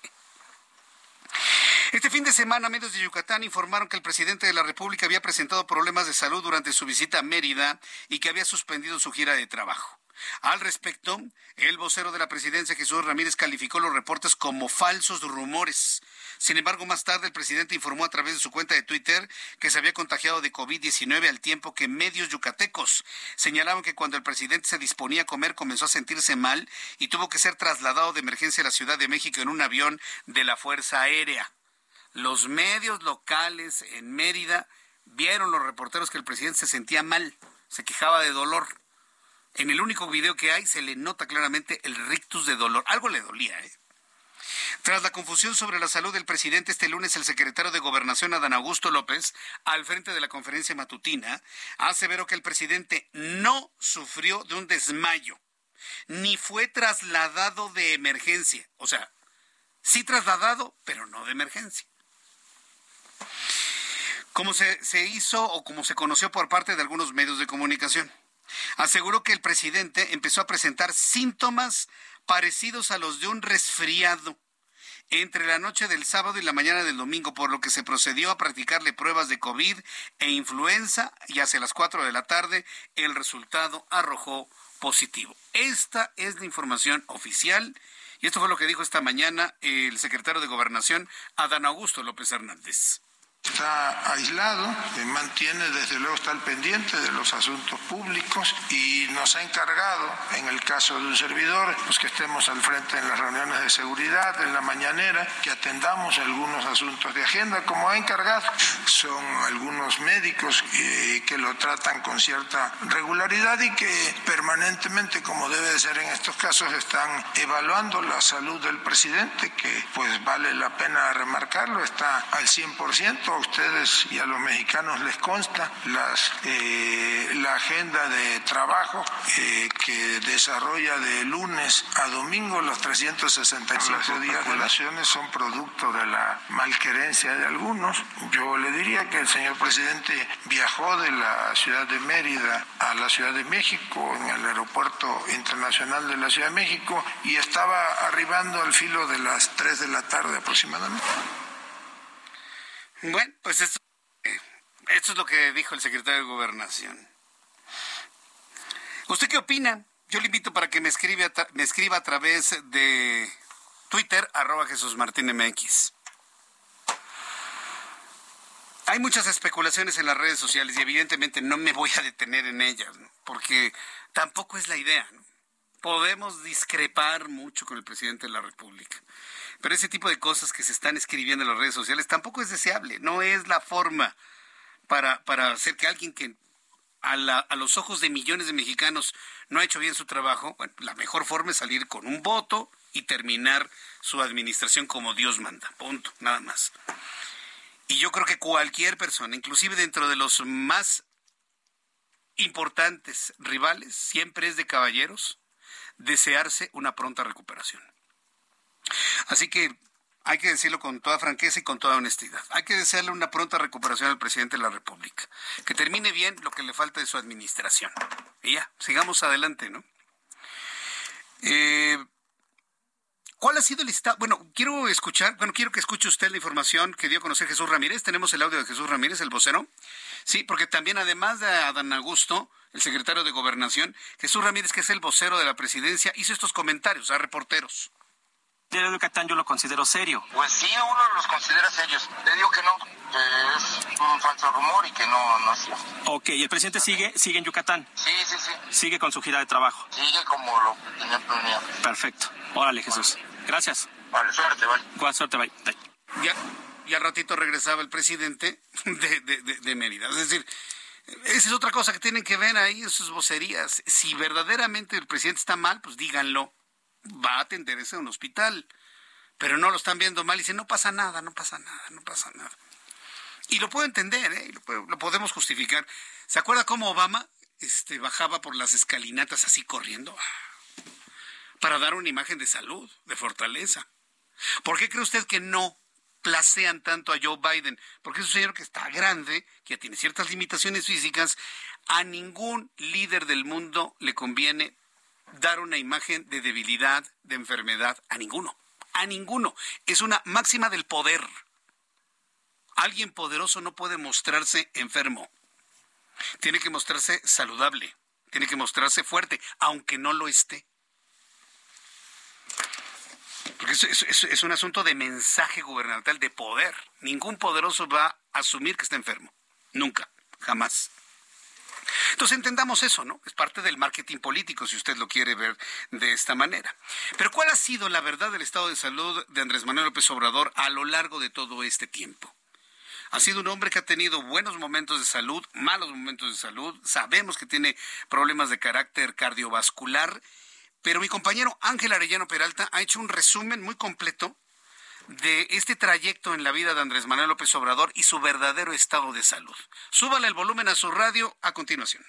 Speaker 3: Este fin de semana, medios de Yucatán informaron que el presidente de la República había presentado problemas de salud durante su visita a Mérida y que había suspendido su gira de trabajo. Al respecto, el vocero de la presidencia, Jesús Ramírez, calificó los reportes como falsos rumores. Sin embargo, más tarde el presidente informó a través de su cuenta de Twitter que se había contagiado de COVID-19 al tiempo que medios yucatecos señalaban que cuando el presidente se disponía a comer comenzó a sentirse mal y tuvo que ser trasladado de emergencia a la Ciudad de México en un avión de la Fuerza Aérea. Los medios locales en Mérida vieron los reporteros que el presidente se sentía mal, se quejaba de dolor. En el único video que hay se le nota claramente el rictus de dolor. Algo le dolía, ¿eh? Tras la confusión sobre la salud del presidente, este lunes el secretario de Gobernación, Adán Augusto López, al frente de la conferencia matutina, aseveró que el presidente no sufrió de un desmayo, ni fue trasladado de emergencia. O sea, sí trasladado, pero no de emergencia como se, se hizo o como se conoció por parte de algunos medios de comunicación. Aseguró que el presidente empezó a presentar síntomas parecidos a los de un resfriado entre la noche del sábado y la mañana del domingo, por lo que se procedió a practicarle pruebas de COVID e influenza y hacia las 4 de la tarde el resultado arrojó positivo. Esta es la información oficial y esto fue lo que dijo esta mañana el secretario de Gobernación, Adán Augusto López Hernández.
Speaker 6: Está aislado, mantiene desde luego está al pendiente de los asuntos públicos y nos ha encargado, en el caso de un servidor, pues que estemos al frente en las reuniones de seguridad, en la mañanera, que atendamos algunos asuntos de agenda, como ha encargado. Son algunos médicos eh, que lo tratan con cierta regularidad y que permanentemente, como debe de ser en estos casos, están evaluando la salud del presidente, que pues vale la pena remarcarlo, está al 100% a ustedes y a los mexicanos les consta las, eh, la agenda de trabajo eh, que desarrolla de lunes a domingo los 365 días de relaciones son producto de la malquerencia de algunos. Yo le diría que el señor presidente viajó de la ciudad de Mérida a la Ciudad de México en el aeropuerto internacional de la Ciudad de México y estaba arribando al filo de las 3 de la tarde aproximadamente.
Speaker 3: Bueno, pues esto, esto es lo que dijo el secretario de Gobernación. ¿Usted qué opina? Yo le invito para que me escriba, me escriba a través de Twitter, arroba Jesús Martín MX. Hay muchas especulaciones en las redes sociales y evidentemente no me voy a detener en ellas, porque tampoco es la idea. Podemos discrepar mucho con el presidente de la República. Pero ese tipo de cosas que se están escribiendo en las redes sociales tampoco es deseable, no es la forma para, para hacer que alguien que a, a, los ojos de millones de mexicanos no ha hecho bien su trabajo, bueno, la mejor forma es salir con un voto y terminar su administración como Dios manda. Punto, nada más. Y yo creo que cualquier persona, inclusive dentro de los más importantes rivales, siempre es de caballeros desearse una pronta recuperación. Así que hay que decirlo con toda franqueza y con toda honestidad. Hay que desearle una pronta recuperación al presidente de la República. Que termine bien lo que le falta de su administración. Y ya, sigamos adelante, ¿no? Eh, ¿Cuál ha sido el estado? Bueno, quiero escuchar, bueno, quiero que escuche usted la información que dio a conocer Jesús Ramírez. Tenemos el audio de Jesús Ramírez, el vocero. Sí, porque también además de Adán Augusto, el secretario de Gobernación, Jesús Ramírez, que es el vocero de la presidencia, hizo estos comentarios a reporteros.
Speaker 11: Diario de Yucatán yo lo considero serio.
Speaker 12: Pues sí, uno los considera serios. Le digo que no, que es un falso rumor y que no, no es cierto.
Speaker 11: Ok, ¿y el presidente sigue, sigue en Yucatán?
Speaker 12: Sí, sí, sí.
Speaker 11: Sigue con su gira de trabajo.
Speaker 12: Sigue como lo tenía planeado.
Speaker 11: Perfecto. Órale, Jesús. Gracias.
Speaker 12: Vale, suerte, bye.
Speaker 11: Buena suerte, bye. bye.
Speaker 3: Ya, y al ratito regresaba el presidente de, de, de, de Mérida. Es decir, esa es otra cosa que tienen que ver ahí en sus vocerías. Si verdaderamente el presidente está mal, pues díganlo. Va a atenderse a un hospital. Pero no lo están viendo mal y dicen, no pasa nada, no pasa nada, no pasa nada. Y lo puedo entender, ¿eh? lo, podemos justificar. ¿Se acuerda cómo Obama este, bajaba por las escalinatas así corriendo? Para dar una imagen de salud, de fortaleza. ¿Por qué cree usted que no placean tanto a Joe Biden? Porque es un señor que está grande, que tiene ciertas limitaciones físicas. A ningún líder del mundo le conviene dar una imagen de debilidad, de enfermedad, a ninguno. A ninguno. Es una máxima del poder. Alguien poderoso no puede mostrarse enfermo. Tiene que mostrarse saludable. Tiene que mostrarse fuerte, aunque no lo esté. Porque es, es, es, un asunto de mensaje gubernamental, de poder. Ningún poderoso va a asumir que está enfermo. Nunca, jamás. Entonces entendamos eso, ¿no? Es parte del marketing político, si usted lo quiere ver de esta manera. Pero ¿cuál ha sido la verdad del estado de salud de Andrés Manuel López Obrador a lo largo de todo este tiempo? Ha sido un hombre que ha tenido buenos momentos de salud, malos momentos de salud. Sabemos que tiene problemas de carácter cardiovascular. Pero mi compañero Ángel Arellano Peralta ha hecho un resumen muy completo de este trayecto en la vida de Andrés Manuel López Obrador y su verdadero estado de salud. Súbale el volumen a su radio a continuación.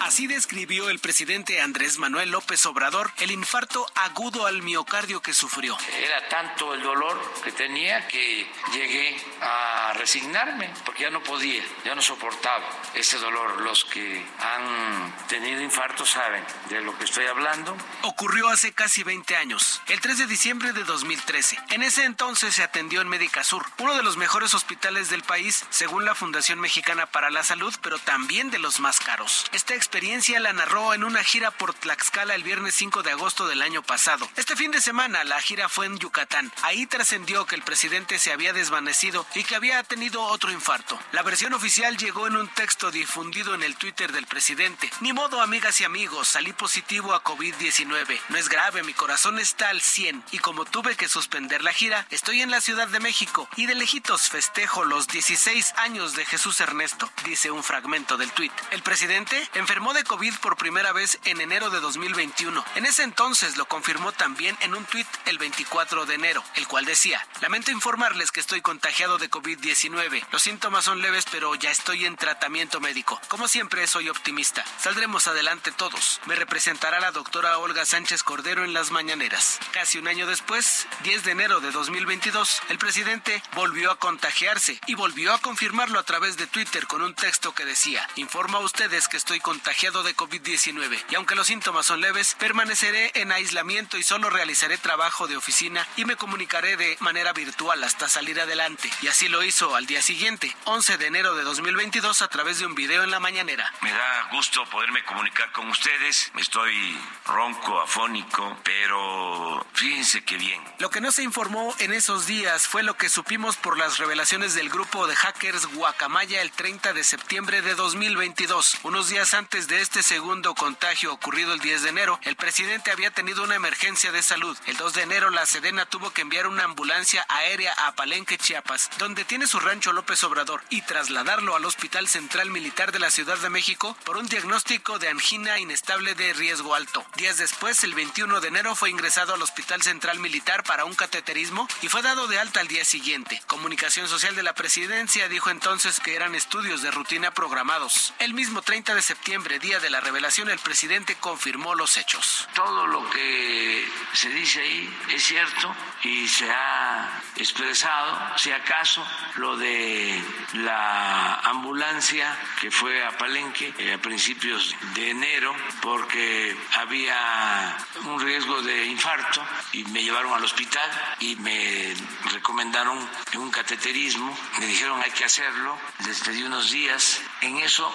Speaker 13: Así describió el presidente Andrés Manuel López Obrador el infarto agudo al miocardio que sufrió.
Speaker 14: Era tanto el dolor que tenía que llegué a resignarme porque ya no podía, ya no soportaba ese dolor. Los que han tenido infarto saben de lo que estoy hablando.
Speaker 13: Ocurrió hace casi 20 años, el 3 de diciembre de 2013. En ese entonces se atendió en Médica Sur, uno de los mejores hospitales del país según la Fundación Mexicana para la Salud, pero también de los más caros. Esta experiencia la narró en una gira por Tlaxcala el viernes 5 de agosto del año pasado. Este fin de semana la gira fue en Yucatán. Ahí trascendió que el presidente se había desvanecido y que había tenido otro infarto. La versión oficial llegó en un texto difundido en el Twitter del presidente. Ni modo, amigas y amigos, salí positivo a COVID-19. No es grave, mi corazón está al 100 y como tuve que suspender la gira, estoy en la Ciudad de México y de lejitos festejo los 16 años de Jesús Ernesto, dice un fragmento del tuit. El presidente enfermó de COVID por primera vez en enero de 2021. En ese entonces lo confirmó también en un tuit el 24 de enero, el cual decía, lamento informarles que estoy contagiado de COVID-19. Los síntomas son leves, pero ya estoy en tratamiento médico. Como siempre, soy optimista. Saldremos adelante todos. Me representará la doctora Olga Sánchez Cordero en las mañaneras. Casi un año después, 10 de enero de 2022, el presidente volvió a contagiarse y volvió a confirmarlo a través de Twitter con un texto que decía, informa a ustedes que estoy contagiado de COVID-19 y aunque los síntomas son leves, permaneceré en aislamiento y solo realizaré trabajo de oficina y me comunicaré de manera virtual hasta salir adelante. Y así lo hizo al día siguiente, 11 de enero de 2022, a través de un video en la mañanera.
Speaker 14: Me da gusto poderme comunicar con ustedes. Estoy ronco, afónico, pero fíjense qué bien.
Speaker 13: Lo que no se informó en esos días fue lo que supimos por las revelaciones del grupo de hackers Guacamaya el 30 de septiembre de 2022. Unos días antes de este segundo contagio ocurrido el 10 de enero, el presidente había tenido una emergencia de salud. El 2 de enero, la Sedena tuvo que enviar una ambulancia aérea a Palenque, Chiapas, donde tiene su rancho López Obrador, y trasladarlo al Hospital Central Militar de la Ciudad de México por un diagnóstico de angina inestable de riesgo alto. Días después, el 21 de enero, fue ingresado al Hospital Central Militar para un cateterismo y fue dado de alta al día siguiente. Comunicación Social de la Presidencia dijo entonces que eran estudios de rutina programados. El mismo 30 de septiembre, diciembre, día de la revelación, el presidente confirmó los hechos.
Speaker 14: Todo lo que se dice ahí es cierto y se ha expresado, si acaso, lo de la ambulancia que fue a Palenque eh, a principios de enero porque había un riesgo de infarto y me llevaron al hospital y me recomendaron un cateterismo, me dijeron hay que hacerlo, les pedí unos días, en eso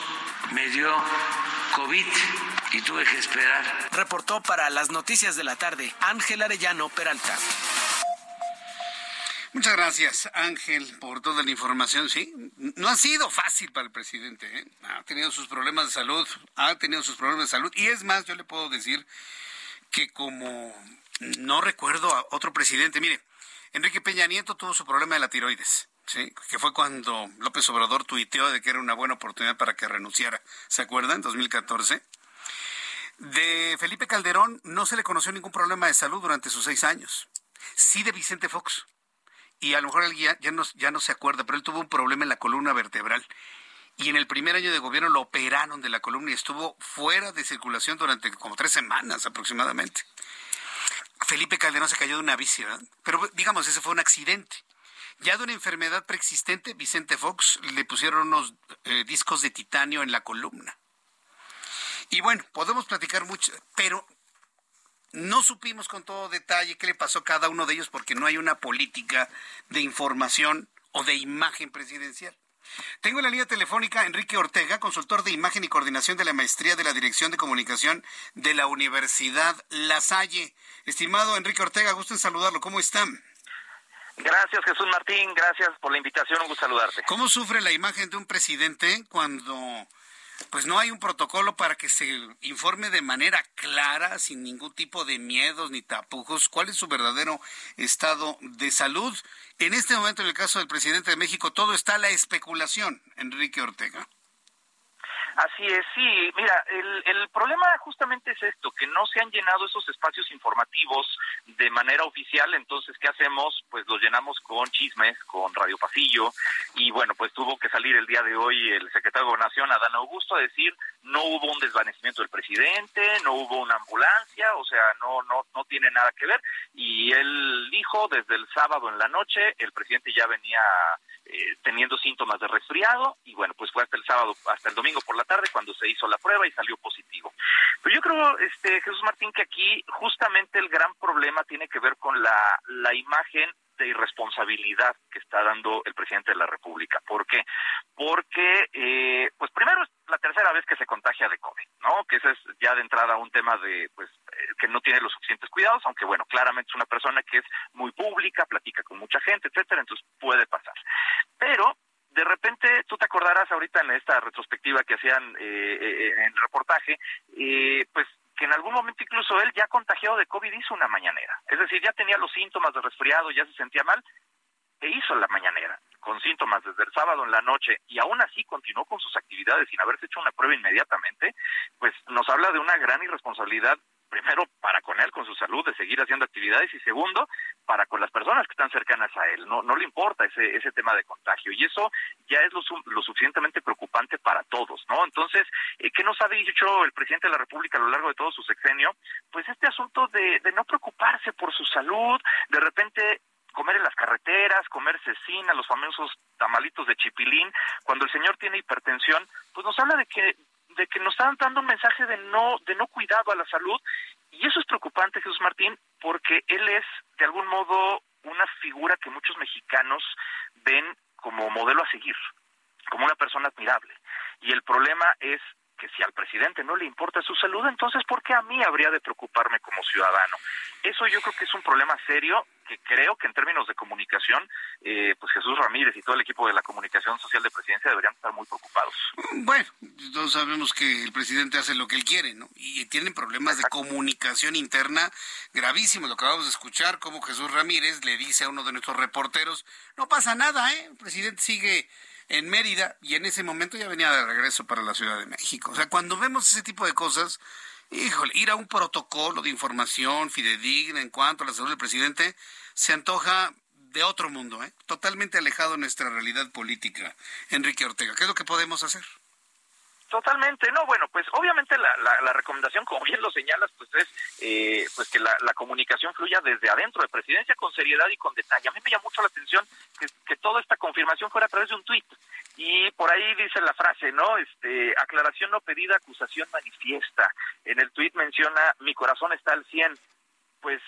Speaker 14: me dio COVID y tuve que esperar.
Speaker 13: Reportó para las noticias de la tarde Ángel Arellano Peralta.
Speaker 3: Muchas gracias, Ángel, por toda la información. Sí, no ha sido fácil para el presidente. ¿eh? Ha tenido sus problemas de salud, ha tenido sus problemas de salud. Y es más, yo le puedo decir que como no recuerdo a otro presidente, mire, Enrique Peña Nieto tuvo su problema de la tiroides. Sí, que fue cuando López Obrador tuiteó de que era una buena oportunidad para que renunciara. ¿Se acuerdan? En 2014. De Felipe Calderón no se le conoció ningún problema de salud durante sus seis años. Sí de Vicente Fox y a lo mejor alguien ya, no, ya no se acuerda, pero él tuvo un problema en la columna vertebral. Y en el primer año de gobierno lo operaron de la columna y estuvo fuera de circulación durante como tres semanas aproximadamente. Felipe Calderón se cayó de una bici, ¿verdad? Pero digamos, ese fue un accidente. Ya de una enfermedad preexistente, Vicente Fox le pusieron unos eh, discos de titanio en la columna. Y bueno, podemos platicar mucho, pero no supimos con todo detalle qué le pasó a cada uno de ellos porque no hay una política de información o de imagen presidencial. Tengo en la línea telefónica Enrique Ortega, consultor de imagen y coordinación de la maestría de la Dirección de Comunicación de la Universidad La Salle. Estimado Enrique Ortega, gusto en saludarlo. ¿Cómo están?
Speaker 15: Gracias, Jesús Martín. Gracias por la invitación. Un gusto saludarte.
Speaker 3: ¿Cómo sufre la imagen de un presidente cuando pues no hay un protocolo para que se informe de manera clara, sin ningún tipo de miedos ni tapujos, cuál es su verdadero estado de salud. En este momento, en el caso del presidente de México, todo está a la especulación, Enrique Ortega.
Speaker 15: Así es, sí. Mira, el, el problema justamente es esto, que no se han llenado esos espacios informativos de manera oficial. Entonces, ¿qué hacemos? Pues los llenamos con chismes, con Radio Pasillo. Y bueno, pues tuvo que salir el día de hoy el secretario de Gobernación, Adán Augusto, a decir no hubo un desvanecimiento del presidente, no hubo una ambulancia, o sea, no, no, no tiene nada que ver. Y él dijo desde el sábado en la noche, el presidente ya venía eh, teniendo síntomas de resfriado y bueno, pues fue hasta el sábado, hasta el domingo por la tarde cuando se hizo la prueba y salió positivo. Pero yo creo, este Jesús Martín, que aquí justamente el gran problema tiene que ver con la, la imagen de irresponsabilidad que está dando el presidente de la República. ¿Por qué? Porque, eh, pues primero es la tercera vez que se contagia de COVID, ¿no? Que ese es ya de entrada un tema de, pues, eh, que no tiene los suficientes cuidados, aunque bueno, claramente es una persona que es muy pública, platica con mucha gente, etcétera, entonces puede pasar. Pero de repente, tú te acordarás ahorita en esta retrospectiva que hacían eh, en el reportaje, pues que en algún momento incluso él ya contagiado de COVID hizo una mañanera. Es decir, ya tenía los síntomas de resfriado, ya se sentía mal, e hizo la mañanera con síntomas desde el sábado en la noche y aún así continuó con sus actividades sin haberse hecho una prueba inmediatamente, pues nos habla de una gran irresponsabilidad primero para con él, con su salud, de seguir haciendo actividades y segundo, para con las personas que están cercanas a él. No, no le importa ese, ese tema de contagio y eso ya es lo, lo suficientemente preocupante para todos, ¿no? Entonces, eh, ¿qué nos ha dicho el presidente de la República a lo largo de todo su sexenio? Pues este asunto de, de no preocuparse por su salud, de repente comer en las carreteras, comer cecina, los famosos tamalitos de chipilín, cuando el señor tiene hipertensión, pues nos habla de que de que nos están dando un mensaje de no de no cuidado a la salud y eso es preocupante Jesús Martín porque él es de algún modo una figura que muchos mexicanos ven como modelo a seguir, como una persona admirable. Y el problema es que si al presidente no le importa su salud, entonces ¿por qué a mí habría de preocuparme como ciudadano? Eso yo creo que es un problema serio que creo que en términos de comunicación, eh, pues Jesús Ramírez y todo el equipo de la comunicación social de presidencia deberían estar muy preocupados.
Speaker 3: Bueno, todos sabemos que el presidente hace lo que él quiere, ¿no? Y tienen problemas de comunicación interna gravísimos. Lo acabamos de escuchar, como Jesús Ramírez le dice a uno de nuestros reporteros, no pasa nada, ¿eh? El presidente sigue en Mérida y en ese momento ya venía de regreso para la Ciudad de México. O sea, cuando vemos ese tipo de cosas, híjole, ir a un protocolo de información fidedigna en cuanto a la salud del presidente se antoja de otro mundo, ¿eh? totalmente alejado de nuestra realidad política. Enrique Ortega, ¿qué es lo que podemos hacer?
Speaker 15: Totalmente, no, bueno, pues obviamente la, la, recomendación, como bien lo señalas, pues es eh, pues que la, la, comunicación fluya desde adentro de presidencia con seriedad y con detalle. A mí me llama mucho la atención que, que toda esta confirmación fuera a través de un tuit. Y por ahí dice la frase, ¿no? Este, aclaración no pedida, acusación manifiesta. En el tuit menciona, mi corazón está al 100. Pues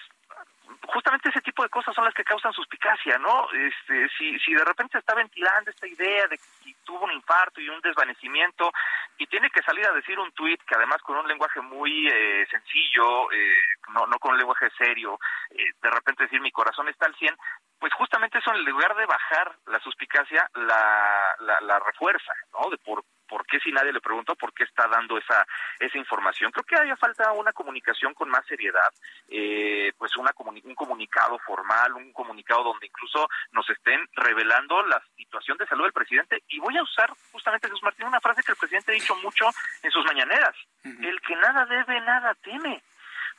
Speaker 15: justamente ese tipo de cosas son las que causan suspicacia, ¿no? Este, si, si de repente se está ventilando esta idea de que tuvo un infarto y un desvanecimiento y tiene que salir a decir un tuit que además con un lenguaje muy eh, sencillo, eh, no, no con un lenguaje serio, eh, de repente decir mi corazón está al 100, pues justamente eso en lugar de bajar la suspicacia, la, la, la refuerza, ¿no? De por, por qué si nadie le preguntó por qué está dando esa esa información. Creo que haya falta una comunicación con más seriedad, eh, pues una un comunicado formal, un comunicado donde incluso nos estén revelando la situación de salud del presidente. Y voy a usar justamente, Jesús Martín, una frase que el presidente ha dicho mucho en sus mañaneras. El que nada debe, nada teme.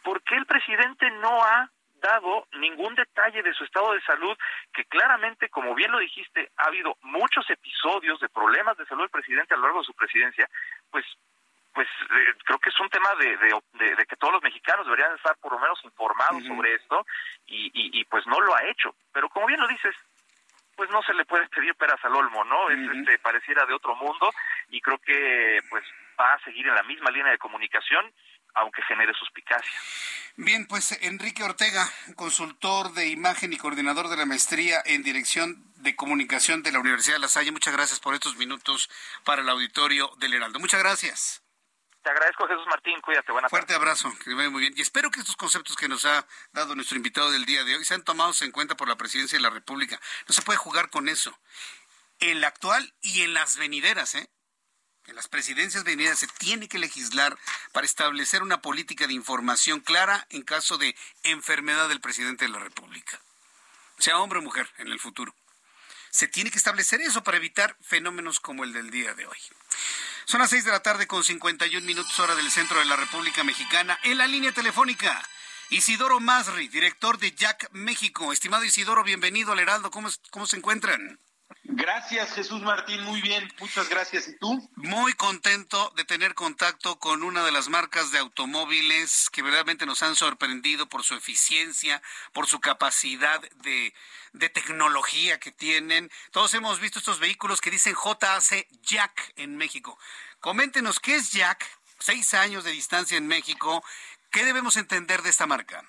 Speaker 15: ¿Por qué el presidente no ha ningún detalle de su estado de salud, que claramente, como bien lo dijiste, ha habido muchos episodios de problemas de salud del presidente a lo largo de su presidencia, pues pues eh, creo que es un tema de, de, que todos los mexicanos deberían estar por lo menos informados sobre esto y, y, pues no lo ha hecho. Pero como bien lo dices, pues no se le puede pedir peras al olmo, ¿no? Es, este, pareciera de otro mundo y creo que pues va a seguir en la misma línea de comunicación aunque genere suspicacia.
Speaker 3: Bien, pues Enrique Ortega, consultor de imagen y coordinador de la maestría en dirección de comunicación de la Universidad de La Salle, muchas gracias por estos minutos para el auditorio del Heraldo. Muchas gracias.
Speaker 15: Te agradezco, Jesús Martín. Cuídate. Buenas
Speaker 3: Fuerte abrazo. Que vaya muy bien. Y espero que estos conceptos que nos ha dado nuestro invitado del día de hoy sean tomados en cuenta por la presidencia de la República. No se puede jugar con eso. En la actual y en las venideras, ¿eh? En las presidencias venideras se tiene que legislar para establecer una política de información clara en caso de enfermedad del presidente de la República, sea hombre o mujer en el futuro. Se tiene que establecer eso para evitar fenómenos como el del día de hoy. Son las seis de la tarde con 51 minutos hora del centro de la República Mexicana. En la línea telefónica, Isidoro Masri, director de Jack México. Estimado Isidoro, bienvenido al Heraldo. ¿Cómo, cómo se encuentran?
Speaker 16: Gracias, Jesús Martín. Muy bien, muchas gracias. ¿Y tú?
Speaker 3: Muy contento de tener contacto con una de las marcas de automóviles que verdaderamente nos han sorprendido por su eficiencia, por su capacidad de, de tecnología que tienen. Todos hemos visto estos vehículos que dicen JAC Jack en México. Coméntenos qué es Jack, seis años de distancia en México. ¿Qué debemos entender de esta marca?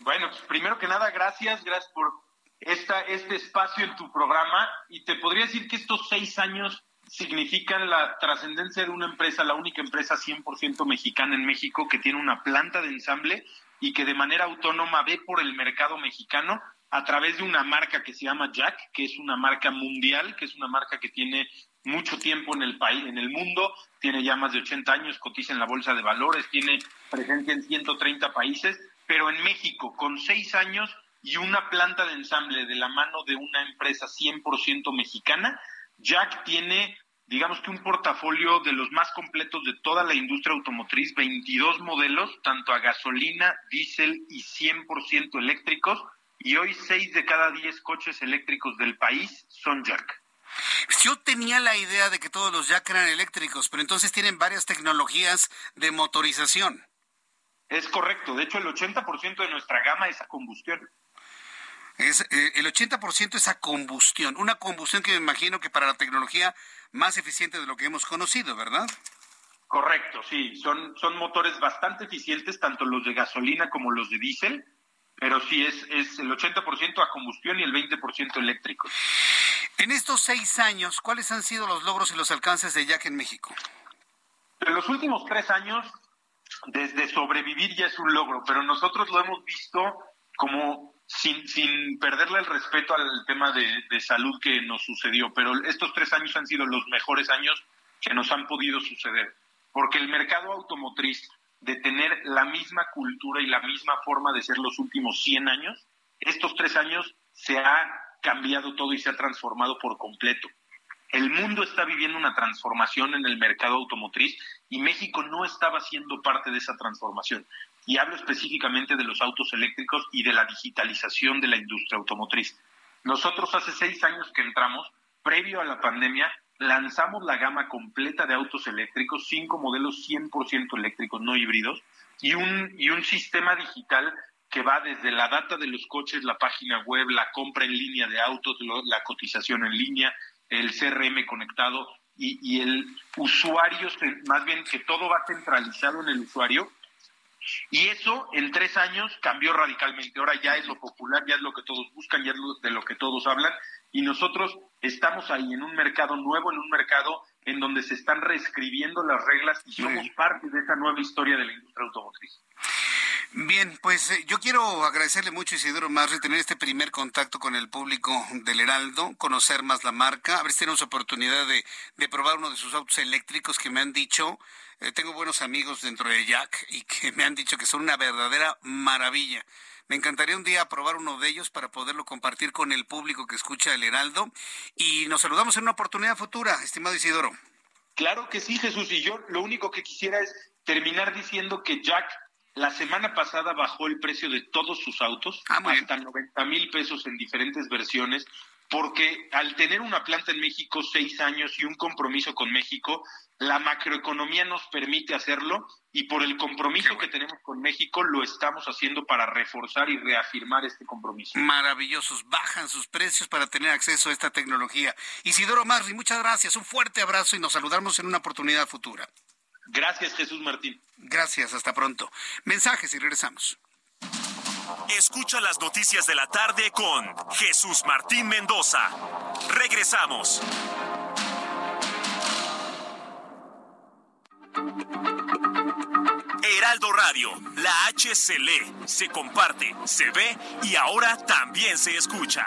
Speaker 16: Bueno, pues primero que nada, gracias, gracias por esta, este espacio en tu programa y te podría decir que estos seis años significan la trascendencia de una empresa, la única empresa 100% mexicana en México que tiene una planta de ensamble y que de manera autónoma ve por el mercado mexicano a través de una marca que se llama Jack, que es una marca mundial, que es una marca que tiene mucho tiempo en el país, en el mundo, tiene ya más de 80 años, cotiza en la bolsa de valores, tiene presencia en 130 países, pero en México, con seis años, y una planta de ensamble de la mano de una empresa 100% mexicana, Jack tiene, digamos que un portafolio de los más completos de toda la industria automotriz, 22 modelos, tanto a gasolina, diésel y 100% eléctricos, y hoy 6 de cada 10 coches eléctricos del país son Jack.
Speaker 3: Yo tenía la idea de que todos los Jack eran eléctricos, pero entonces tienen varias tecnologías de motorización.
Speaker 16: Es correcto, de hecho el 80% de nuestra gama es a combustión.
Speaker 3: Es, eh, el 80% es a combustión, una combustión que me imagino que para la tecnología más eficiente de lo que hemos conocido, ¿verdad?
Speaker 16: Correcto, sí, son, son motores bastante eficientes, tanto los de gasolina como los de diésel, pero sí es, es el 80% a combustión y el 20% eléctrico.
Speaker 3: En estos seis años, ¿cuáles han sido los logros y los alcances de Jack en México?
Speaker 16: En los últimos tres años, desde sobrevivir ya es un logro, pero nosotros lo hemos visto como sin, perderle el respeto al tema de, salud que nos sucedió, pero estos tres años han sido los mejores años que nos han podido suceder, porque el mercado automotriz, de tener la misma cultura y la misma forma de ser los últimos 100 años, estos tres años se ha cambiado todo y se ha transformado por completo. El mundo está viviendo una transformación en el mercado automotriz y México no estaba siendo parte de esa transformación y hablo específicamente de los autos eléctricos y de la digitalización de la industria automotriz. Nosotros hace seis años que entramos, previo a la pandemia, lanzamos la gama completa de autos eléctricos, cinco modelos 100% eléctricos, no híbridos, y un, y un sistema digital que va desde la data de los coches, la página web, la compra en línea de autos, la cotización en línea, el CRM conectado y, y el usuario, más bien que todo va centralizado en el usuario. Y eso en tres años cambió radicalmente. Ahora ya es lo popular, ya es lo que todos buscan, ya es de lo que todos hablan. Y nosotros estamos ahí en un mercado nuevo, en un mercado en donde se están reescribiendo las reglas y somos parte de esa nueva historia de la industria automotriz.
Speaker 3: Bien, pues eh, yo quiero agradecerle mucho a Isidoro Marri tener este primer contacto con el público del Heraldo, conocer más la marca, a ver si tenemos oportunidad de, de probar uno de sus autos eléctricos que me han dicho, eh, tengo buenos amigos dentro de Jack y que me han dicho que son una verdadera maravilla. Me encantaría un día probar uno de ellos para poderlo compartir con el público que escucha el Heraldo y nos saludamos en una oportunidad futura, estimado Isidoro.
Speaker 16: Claro que sí, Jesús, y yo lo único que quisiera es terminar diciendo que Jack la semana pasada bajó el precio de todos sus autos
Speaker 3: ah,
Speaker 16: hasta 90 mil pesos en diferentes versiones, porque al tener una planta en México seis años y un compromiso con México, la macroeconomía nos permite hacerlo y por el compromiso que tenemos con México lo estamos haciendo para reforzar y reafirmar este compromiso.
Speaker 3: Maravillosos, bajan sus precios para tener acceso a esta tecnología. Isidoro Marri, muchas gracias, un fuerte abrazo y nos saludamos en una oportunidad futura.
Speaker 16: Gracias, Jesús Martín.
Speaker 3: Gracias, hasta pronto. Mensajes y regresamos.
Speaker 2: Escucha las noticias de la tarde con Jesús Martín Mendoza. Regresamos. Heraldo Radio, la H se lee, se comparte, se ve y ahora también se escucha.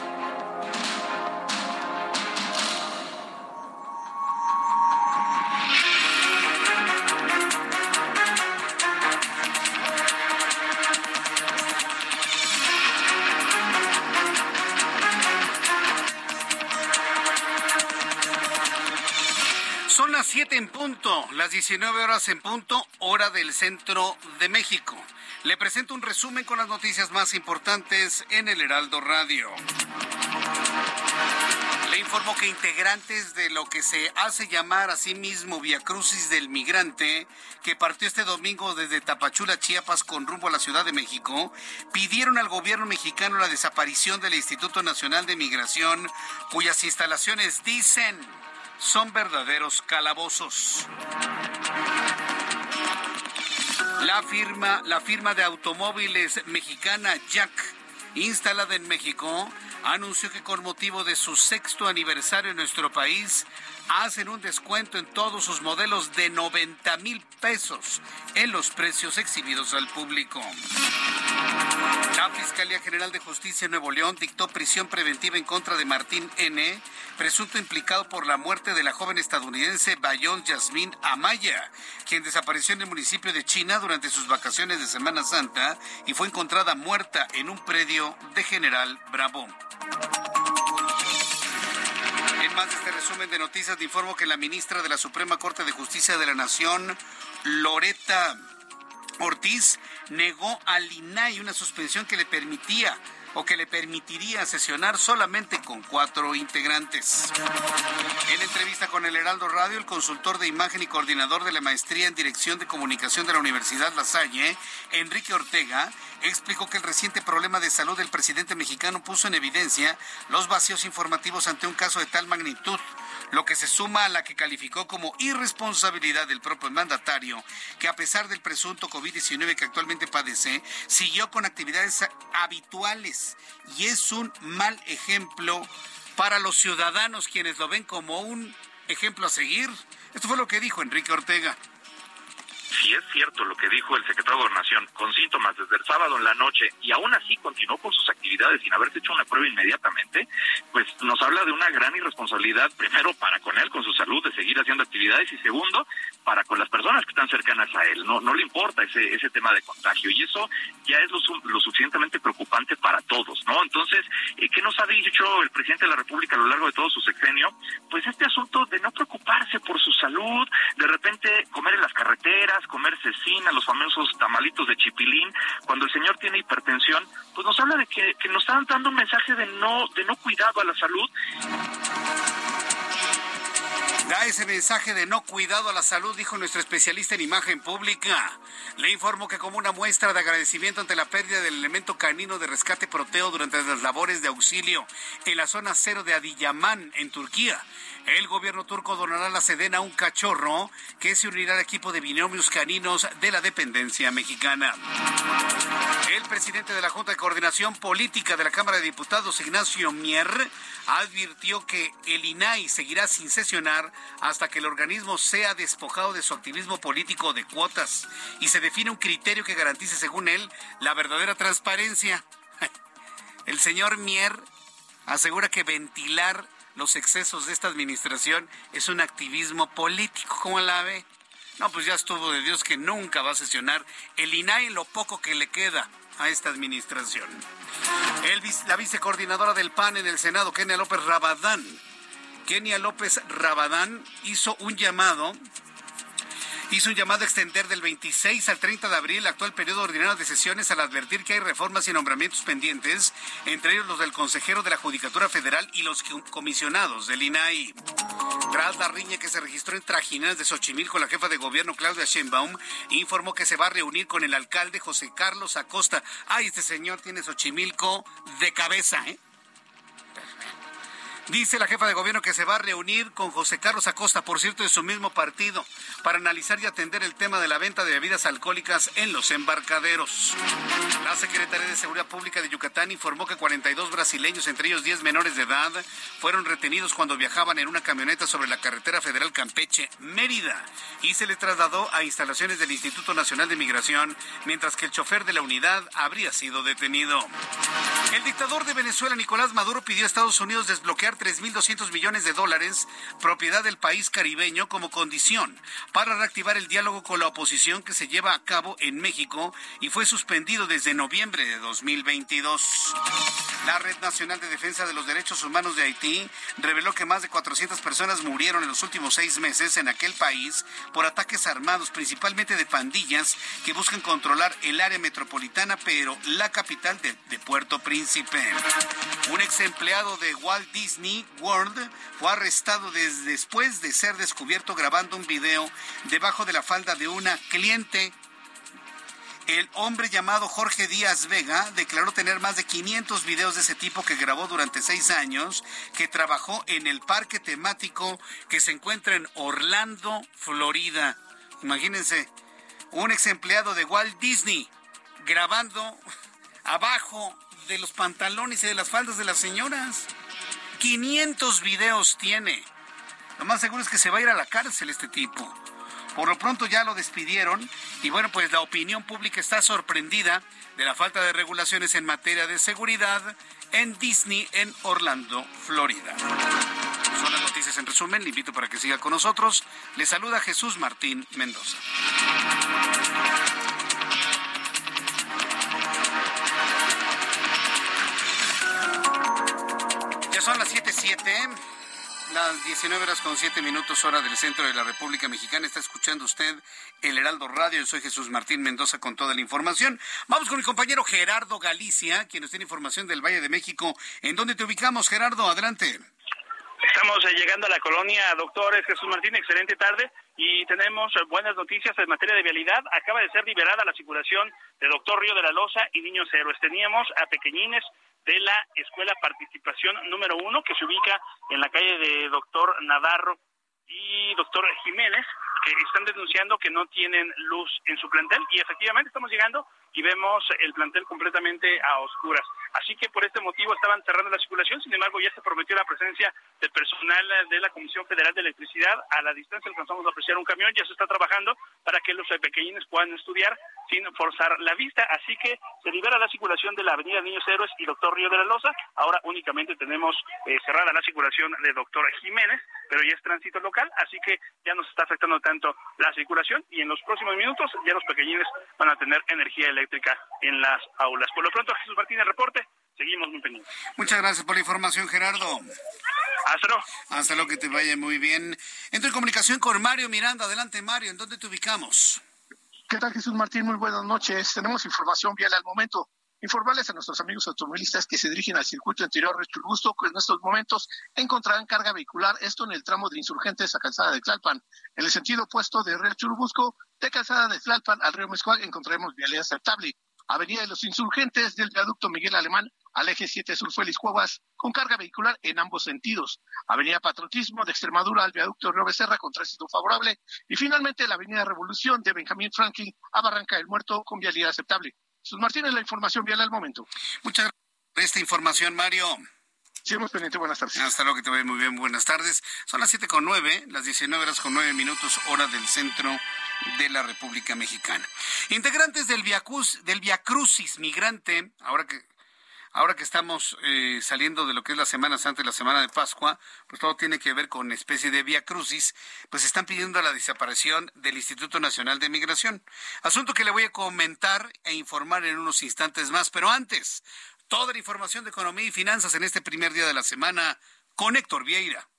Speaker 3: 7 en punto, las 19 horas en punto, hora del centro de México. Le presento un resumen con las noticias más importantes en el Heraldo Radio. Le informo que integrantes de lo que se hace llamar a sí mismo Via Crucis del Migrante, que partió este domingo desde Tapachula, Chiapas, con rumbo a la Ciudad de México, pidieron al gobierno mexicano la desaparición del Instituto Nacional de Migración, cuyas instalaciones dicen son verdaderos calabozos. La firma, la firma de automóviles mexicana Jack, instalada en México, anunció que con motivo de su sexto aniversario en nuestro país, hacen un descuento en todos sus modelos de 90 mil pesos en los precios exhibidos al público. La Fiscalía General de Justicia de Nuevo León dictó prisión preventiva en contra de Martín N., presunto implicado por la muerte de la joven estadounidense Bayon Yasmín Amaya, quien desapareció en el municipio de China durante sus vacaciones de Semana Santa y fue encontrada muerta en un predio de General Bravo. Más de este resumen de noticias, te informo que la ministra de la Suprema Corte de Justicia de la Nación, Loreta Ortiz, negó al INAI una suspensión que le permitía o que le permitiría sesionar solamente con cuatro integrantes. En entrevista con el Heraldo Radio, el consultor de imagen y coordinador de la maestría en Dirección de Comunicación de la Universidad La Salle, Enrique Ortega, explicó que el reciente problema de salud del presidente mexicano puso en evidencia los vacíos informativos ante un caso de tal magnitud lo que se suma a la que calificó como irresponsabilidad del propio mandatario, que a pesar del presunto COVID-19 que actualmente padece, siguió con actividades habituales y es un mal ejemplo para los ciudadanos quienes lo ven como un ejemplo a seguir. Esto fue lo que dijo Enrique Ortega
Speaker 15: si es cierto lo que dijo el secretario de Gobernación, con síntomas desde el sábado en la noche y aún así continuó con sus actividades sin haberse hecho una prueba inmediatamente, pues nos habla de una gran irresponsabilidad, primero para con él, con su salud, de seguir haciendo actividades y segundo, para con las personas que están cercanas a él, no, no le importa ese, ese tema de contagio y eso ya es lo, lo suficientemente preocupante para todos, ¿no? Entonces, eh, ¿qué nos ha dicho el presidente de la República a lo largo de todo su sexenio? Pues este asunto de no preocuparse por su salud, de repente comer en las carreteras, comer cecina, los famosos tamalitos de chipilín, cuando el señor tiene hipertensión, pues nos habla de que, que nos están dando un mensaje de no, de no cuidado a la salud
Speaker 3: Da ese mensaje de no cuidado a la salud, dijo nuestro especialista en imagen pública. Le informo que como una muestra de agradecimiento ante la pérdida del elemento canino de rescate proteo durante las labores de auxilio en la zona cero de Adiyaman, en Turquía, el gobierno turco donará la sedena a un cachorro que se unirá al equipo de binomios caninos de la dependencia mexicana. El presidente de la Junta de Coordinación Política de la Cámara de Diputados, Ignacio Mier, advirtió que el INAI seguirá sin sesionar hasta que el organismo sea despojado de su activismo político de cuotas y se define un criterio que garantice, según él, la verdadera transparencia. El señor Mier asegura que ventilar los excesos de esta administración es un activismo político. ¿Cómo la ve? No, pues ya estuvo de Dios que nunca va a sesionar el INAI lo poco que le queda a esta administración. El, la vicecoordinadora del PAN en el Senado, Kenia López Rabadán. Kenia López Rabadán hizo un llamado hizo un llamado a extender del 26 al 30 de abril el actual periodo ordinario de sesiones al advertir que hay reformas y nombramientos pendientes, entre ellos los del consejero de la Judicatura Federal y los comisionados del INAI. Tras la riña que se registró en Trajinas de Xochimilco, la jefa de gobierno Claudia Sheinbaum informó que se va a reunir con el alcalde José Carlos Acosta. Ay, este señor tiene Xochimilco de cabeza, ¿eh? Dice la jefa de gobierno que se va a reunir con José Carlos Acosta, por cierto, de su mismo partido, para analizar y atender el tema de la venta de bebidas alcohólicas en los embarcaderos. La Secretaría de Seguridad Pública de Yucatán informó que 42 brasileños, entre ellos 10 menores de edad, fueron retenidos cuando viajaban en una camioneta sobre la carretera federal Campeche-Mérida y se les trasladó a instalaciones del Instituto Nacional de Migración, mientras que el chofer de la unidad habría sido detenido. El dictador de Venezuela, Nicolás Maduro, pidió a Estados Unidos desbloquear 3.200 millones de dólares, propiedad del país caribeño, como condición para reactivar el diálogo con la oposición que se lleva a cabo en México y fue suspendido desde noviembre de 2022. La Red Nacional de Defensa de los Derechos Humanos de Haití reveló que más de 400 personas murieron en los últimos seis meses en aquel país por ataques armados, principalmente de pandillas que buscan controlar el área metropolitana, pero la capital de, Puerto Príncipe. Un ex empleado de Walt Disney World fue arrestado después de ser descubierto grabando un video debajo de la falda de una cliente. El hombre llamado Jorge Díaz Vega declaró tener más de 500 videos de ese tipo que grabó durante seis años, que trabajó en el parque temático que se encuentra en Orlando, Florida. Imagínense, un ex empleado de Walt Disney grabando abajo de los pantalones y de las faldas de las señoras. 500 videos tiene. Lo más seguro es que se va a ir a la cárcel este tipo. Por lo pronto ya lo despidieron y bueno, pues la opinión pública está sorprendida de la falta de regulaciones en materia de seguridad en Disney en Orlando, Florida. Son las noticias en resumen, le invito para que siga con nosotros. Le saluda Jesús Martín Mendoza. Son las 7.7, las 19 horas con 7 minutos hora del centro de la República Mexicana. Está escuchando usted el Heraldo Radio. Yo soy Jesús Martín Mendoza con toda la información. Vamos con mi compañero Gerardo Galicia, quien nos tiene información del Valle de México. ¿En dónde te ubicamos, Gerardo? Adelante.
Speaker 8: Estamos eh, llegando a la colonia Doctores Jesús Martín, excelente tarde y tenemos eh, buenas noticias en materia de vialidad. Acaba de ser liberada la circulación de Doctor Río de la Loza y Niños Héroes. Teníamos a pequeñines de la Escuela Participación número uno, que se ubica en la calle de Doctor Navarro y Doctor Jiménez, que están denunciando que no tienen luz en su plantel. Y efectivamente estamos llegando y vemos el plantel completamente a oscuras. Así que por este motivo estaban cerrando la circulación, sin embargo ya se prometió la presencia del personal de la Comisión Federal de Electricidad. A la distancia alcanzamos a apreciar un camión, ya se está trabajando para que los pequeñines puedan estudiar sin forzar la vista. Así que se libera la circulación de la Avenida Niños Héroes y Doctor Río de la Loza. Ahora únicamente tenemos eh, cerrada la circulación de Doctor Jiménez, pero ya es tránsito local, así que ya nos está afectando tanto la circulación y en los próximos minutos ya los pequeñines van a tener energía eléctrica en las aulas. Por lo pronto, Jesús Martínez, reporte. Seguimos muy pendientes.
Speaker 3: Muchas gracias por la información, Gerardo.
Speaker 8: Hasta luego.
Speaker 3: Hasta luego, que te vaya muy bien. Entro en comunicación con Mario Miranda. Adelante, Mario. ¿En dónde te ubicamos?
Speaker 17: ¿Qué tal, Jesús Martín? Muy buenas noches. Tenemos información vial al momento. Informarles a nuestros amigos automovilistas que se dirigen al circuito interior de Churubusco que en estos momentos encontrarán carga vehicular, esto en el tramo de Insurgentes a Calzada de Tlalpan. En el sentido opuesto de Río Churubusco, de Calzada de Tlalpan al Río Mezcuac encontraremos vialidad aceptable. Avenida de los Insurgentes del viaducto Miguel Alemán al eje 7 sur Félix Cuevas, con carga vehicular en ambos sentidos. Avenida Patriotismo de Extremadura al viaducto Río Becerra con tránsito favorable. Y finalmente la Avenida Revolución de Benjamín Franklin a Barranca del Muerto con vialidad aceptable. Sus Martínez, la información vial al momento.
Speaker 3: Muchas gracias por esta información, Mario.
Speaker 17: Seguimos pendiente, buenas tardes.
Speaker 3: Hasta luego, que te vaya muy bien, buenas tardes. Son las siete con nueve, las 19 horas con nueve minutos, hora del centro de la República Mexicana. Integrantes del Via, del Via Crucis Migrante, ahora que ahora que estamos eh, saliendo de lo que es la Semana Santa y la Semana de Pascua, pues todo tiene que ver con especie de vía crucis, pues están pidiendo la desaparición del Instituto Nacional de Migración. Asunto que le voy a comentar e informar en unos instantes más, pero antes, toda la información de economía y finanzas en este primer día de la semana con Héctor Vieira.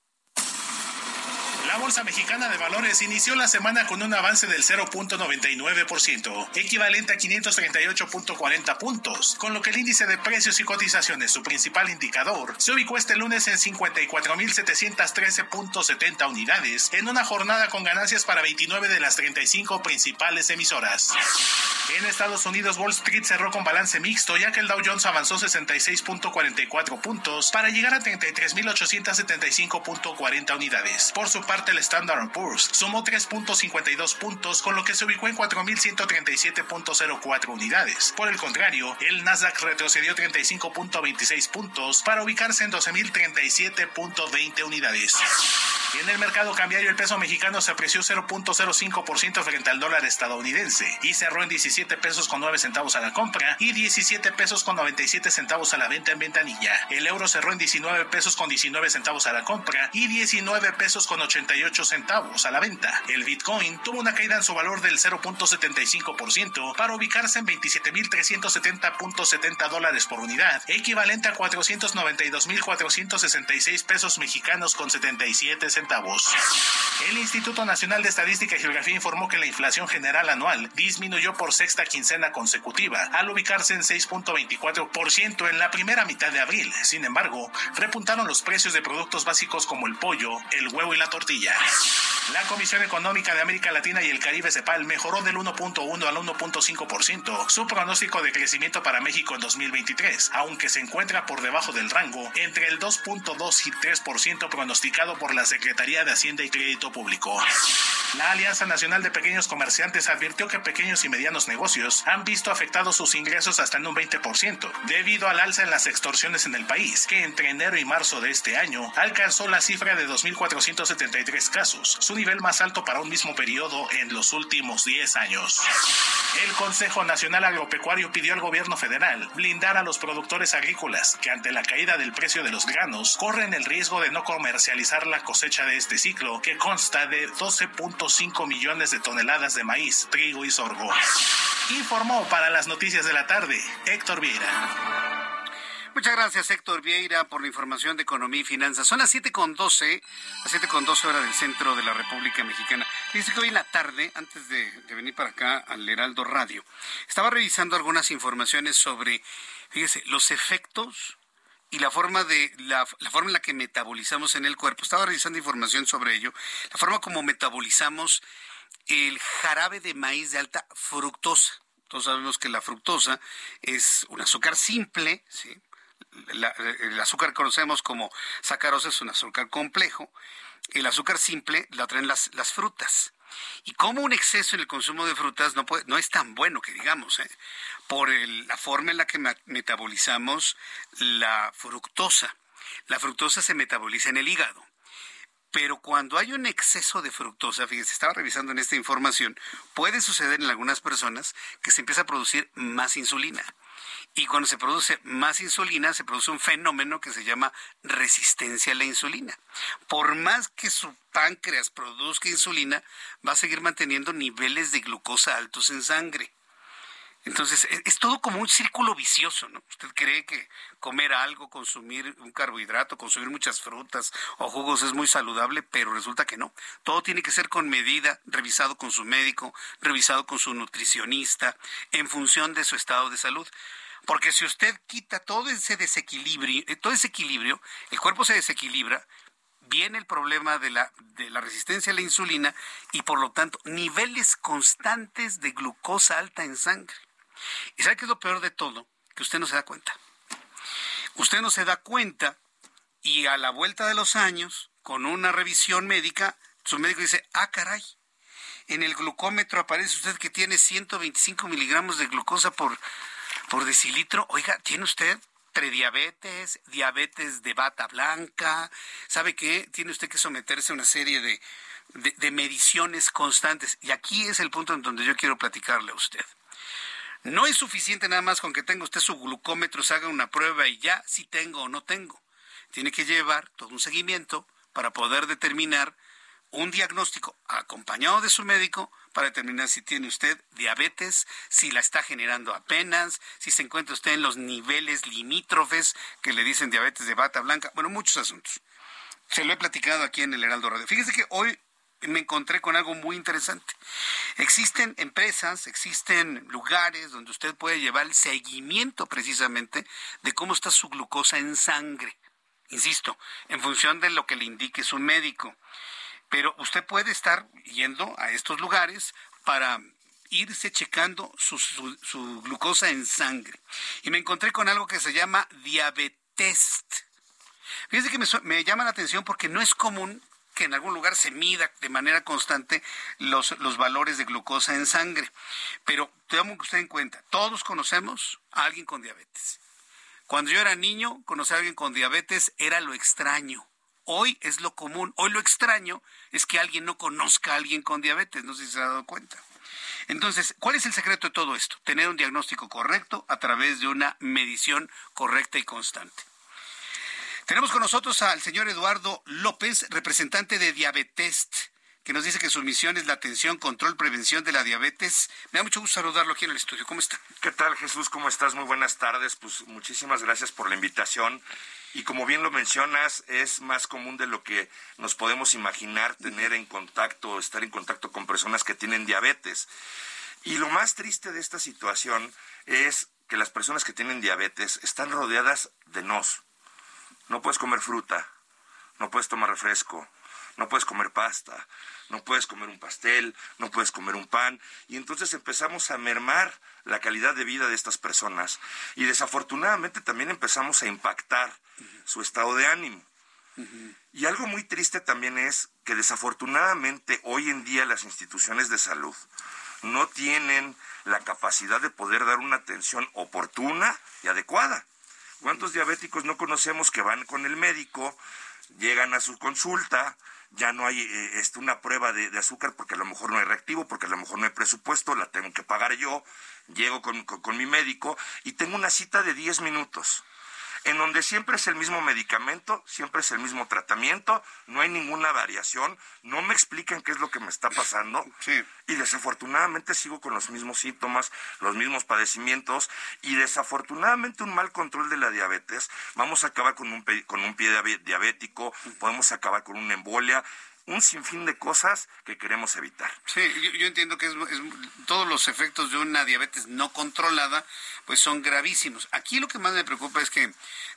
Speaker 18: La Bolsa Mexicana de Valores inició la semana con un avance del 0.99%, equivalente a 538.40 puntos, con lo que el índice de precios y cotizaciones, su principal indicador, se ubicó este lunes en 54.713.70 unidades, en una jornada con ganancias para 29 de las 35 principales emisoras. En Estados Unidos, Wall Street cerró con balance mixto, ya que el Dow Jones avanzó 66.44 puntos para llegar a 33.875.40 unidades. Por su parte, el Standard Poor's sumó 3.52 puntos, con lo que se ubicó en 4.137.04 unidades. Por el contrario, el Nasdaq retrocedió 35.26 puntos para ubicarse en 12.037.20 unidades. En el mercado cambiario, el peso mexicano se apreció 0.05% frente al dólar estadounidense y cerró en 17 pesos con 9 centavos a la compra y 17 pesos con 97 centavos a la venta en ventanilla. El euro cerró en 19 pesos con 19 centavos a la compra y 19 pesos con 88 centavos a la venta. El Bitcoin tuvo una caída en su valor del 0.75% para ubicarse en 27.370.70 dólares por unidad, equivalente a 492.466 pesos mexicanos con 77 centavos. El Instituto Nacional de Estadística y Geografía informó que la inflación general anual disminuyó por sexta quincena consecutiva, al ubicarse en 6.24% en la primera mitad de abril. Sin embargo, repuntaron los precios de productos básicos como el pollo, el huevo y la tortilla. La Comisión Económica de América Latina y el Caribe CEPAL mejoró del 1.1 al 1.5% su pronóstico de crecimiento para México en 2023, aunque se encuentra por debajo del rango entre el 2.2 y 3% pronosticado por la Secretaría de Hacienda y Crédito Público. La Alianza Nacional de Pequeños Comerciantes advirtió que pequeños y medianos negocios han visto afectados sus ingresos hasta en un 20% debido al alza en las extorsiones en el país, que entre enero y marzo de este año alcanzó la cifra de 2.473 casos, su nivel más alto para un mismo periodo en los últimos 10 años. El Consejo Nacional Agropecuario pidió al gobierno federal blindar a los productores agrícolas que ante la caída del precio de los granos corren el riesgo de no comercializar la cosecha de este ciclo, que consta de 12.5 millones de toneladas de maíz, trigo y sorgo. Informó para las noticias de la tarde Héctor Vieira.
Speaker 3: Muchas gracias, Héctor Vieira, por la información de economía y finanzas. Son las 7.12, las 7.12 horas del centro de la República Mexicana. Dice que hoy en la tarde, antes de, venir para acá al Heraldo Radio, estaba revisando algunas informaciones sobre, fíjese, los efectos y la forma de la, forma en la que metabolizamos en el cuerpo. Estaba revisando información sobre ello. La forma como metabolizamos el jarabe de maíz de alta fructosa. Todos sabemos que la fructosa es un azúcar simple, ¿sí? La, el azúcar que conocemos como sacarosa es un azúcar complejo. El azúcar simple la traen las, las frutas. Y como un exceso en el consumo de frutas no, puede, no es tan bueno que digamos, ¿eh? por la forma en la que metabolizamos la fructosa. La fructosa se metaboliza en el hígado. Pero cuando hay un exceso de fructosa, fíjense, estaba revisando en esta información, puede suceder en algunas personas que se empieza a producir más insulina. Y cuando se produce más insulina, se produce un fenómeno que se llama resistencia a la insulina. Por más que su páncreas produzca insulina, va a seguir manteniendo niveles de glucosa altos en sangre. Entonces, es, todo como un círculo vicioso, ¿no? Usted cree que comer algo, consumir un carbohidrato, consumir muchas frutas o jugos es muy saludable, pero resulta que no. Todo tiene que ser con medida, revisado con su médico, revisado con su nutricionista, en función de su estado de salud. Porque si usted quita todo ese desequilibrio, eh, todo ese equilibrio, el cuerpo se desequilibra, viene el problema de la, de la resistencia a la insulina y por lo tanto niveles constantes de glucosa alta en sangre. ¿Y sabe qué es lo peor de todo? Que usted no se da cuenta. Usted no se da cuenta y a la vuelta de los años, con una revisión médica, su médico dice, ah, caray, en el glucómetro aparece usted que tiene 125 miligramos de glucosa por, por decilitro. Oiga, ¿tiene usted prediabetes, diabetes de bata blanca? ¿Sabe qué? Tiene usted que someterse a una serie de, de mediciones constantes. Y aquí es el punto en donde yo quiero platicarle a usted. No es suficiente nada más con que tenga usted su glucómetro, se haga una prueba y ya si tengo o no tengo. Tiene que llevar todo un seguimiento para poder determinar un diagnóstico acompañado de su médico para determinar si tiene usted diabetes, si la está generando apenas, si se encuentra usted en los niveles limítrofes que le dicen diabetes de bata blanca, bueno, muchos asuntos. Se lo he platicado aquí en el Heraldo Radio. Fíjese que hoy me encontré con algo muy interesante. Existen empresas, existen lugares donde usted puede llevar el seguimiento precisamente de cómo está su glucosa en sangre. Insisto, en función de lo que le indique su médico. Pero usted puede estar yendo a estos lugares para irse checando su, glucosa en sangre. Y me encontré con algo que se llama diabetes. Fíjese que me, llama la atención porque no es común que en algún lugar se mida de manera constante los, los valores de glucosa en sangre. Pero que usted en cuenta, todos conocemos a alguien con diabetes. Cuando yo era niño, conocer a alguien con diabetes era lo extraño. Hoy es lo común. Hoy lo extraño es que alguien no conozca a alguien con diabetes. No sé si se ha dado cuenta. Entonces, ¿cuál es el secreto de todo esto? Tener un diagnóstico correcto a través de una medición correcta y constante. Tenemos con nosotros al señor Eduardo López, representante de Diabetest, que nos dice que su misión es la atención, control, prevención de la diabetes. Me da mucho gusto saludarlo aquí en el estudio. ¿Cómo está?
Speaker 19: ¿Qué tal, Jesús? ¿Cómo estás? Muy buenas tardes. Pues muchísimas gracias por la invitación. Y como bien lo mencionas, es más común de lo que nos podemos imaginar tener en contacto, estar en contacto con personas que tienen diabetes. Y lo más triste de esta situación es que las personas que tienen diabetes están rodeadas de nos no puedes comer fruta, no puedes tomar refresco, no puedes comer pasta, no puedes comer un pastel, no puedes comer un pan. Y entonces empezamos a mermar la calidad de vida de estas personas. Y desafortunadamente también empezamos a impactar su estado de ánimo. Y algo muy triste también es que desafortunadamente hoy en día las instituciones de salud no tienen la capacidad de poder dar una atención oportuna y adecuada. ¿Cuántos diabéticos no conocemos que van con el médico, llegan a su consulta, ya no hay eh, este, una prueba de, azúcar porque a lo mejor no hay reactivo, porque a lo mejor no hay presupuesto, la tengo que pagar yo, llego con, con mi médico y tengo una cita de 10 minutos en donde siempre es el mismo medicamento, siempre es el mismo tratamiento, no hay ninguna variación, no me explican qué es lo que me está pasando. Y desafortunadamente sigo con los mismos síntomas, los mismos padecimientos y desafortunadamente un mal control de la diabetes, vamos a acabar con un, con un pie diabético, podemos acabar con una embolia un sinfín de cosas que queremos evitar.
Speaker 3: Sí, yo, entiendo que es, todos los efectos de una diabetes no controlada pues son gravísimos. Aquí lo que más me preocupa es que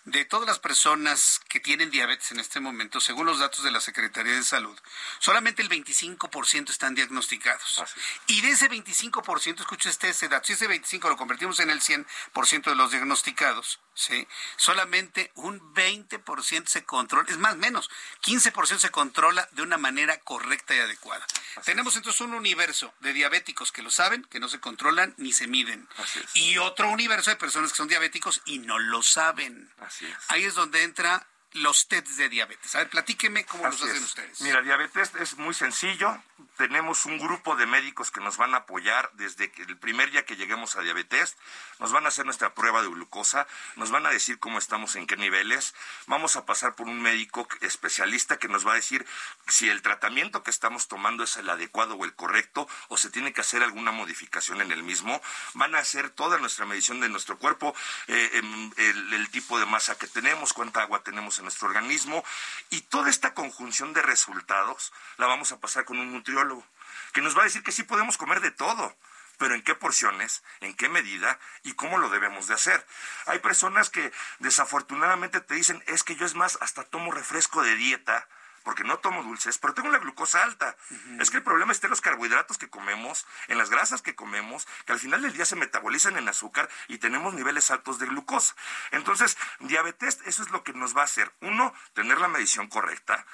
Speaker 3: de todas las personas que tienen diabetes en este momento, según los datos de la Secretaría de Salud, solamente el 25% están diagnosticados. Y de ese 25%, escuche usted ese dato, si ese 25 lo convertimos en el 100% de los diagnosticados, ¿sí? solamente un 20% se controla, es más, menos, 15% se controla de una manera correcta y adecuada. Tenemos entonces un universo de diabéticos que lo saben, que no se controlan ni se miden. Y otro universo de personas que son diabéticos y no lo saben. Ahí es donde entra los tests de diabetes. A ver, platíqueme cómo los hacen
Speaker 19: es.
Speaker 3: ustedes.
Speaker 19: Mira, diabetes es muy sencillo. Tenemos un grupo de médicos que nos van a apoyar desde que el primer día que lleguemos a diabetes. Nos van a hacer nuestra prueba de glucosa, nos van a decir cómo estamos, en qué niveles. Vamos a pasar por un médico especialista que nos va a decir si el tratamiento que estamos tomando es el adecuado o el correcto o se tiene que hacer alguna modificación en el mismo. Van a hacer toda nuestra medición de nuestro cuerpo, eh, em, el, el tipo de masa que tenemos, cuánta agua tenemos en nuestro organismo y toda esta conjunción de resultados la vamos a pasar con un nutriólogo que nos va a decir que sí podemos comer de todo pero en qué porciones, en qué medida y cómo lo debemos de hacer. Hay personas que desafortunadamente te dicen, es que yo es más, hasta tomo refresco de dieta, porque no tomo dulces, pero tengo la glucosa alta. Es que el problema está en los carbohidratos que comemos, en las grasas que comemos, que al final del día se metabolizan en azúcar y tenemos niveles altos de glucosa. Entonces, diabetes, eso es lo que nos va a hacer. Uno, tener la medición correcta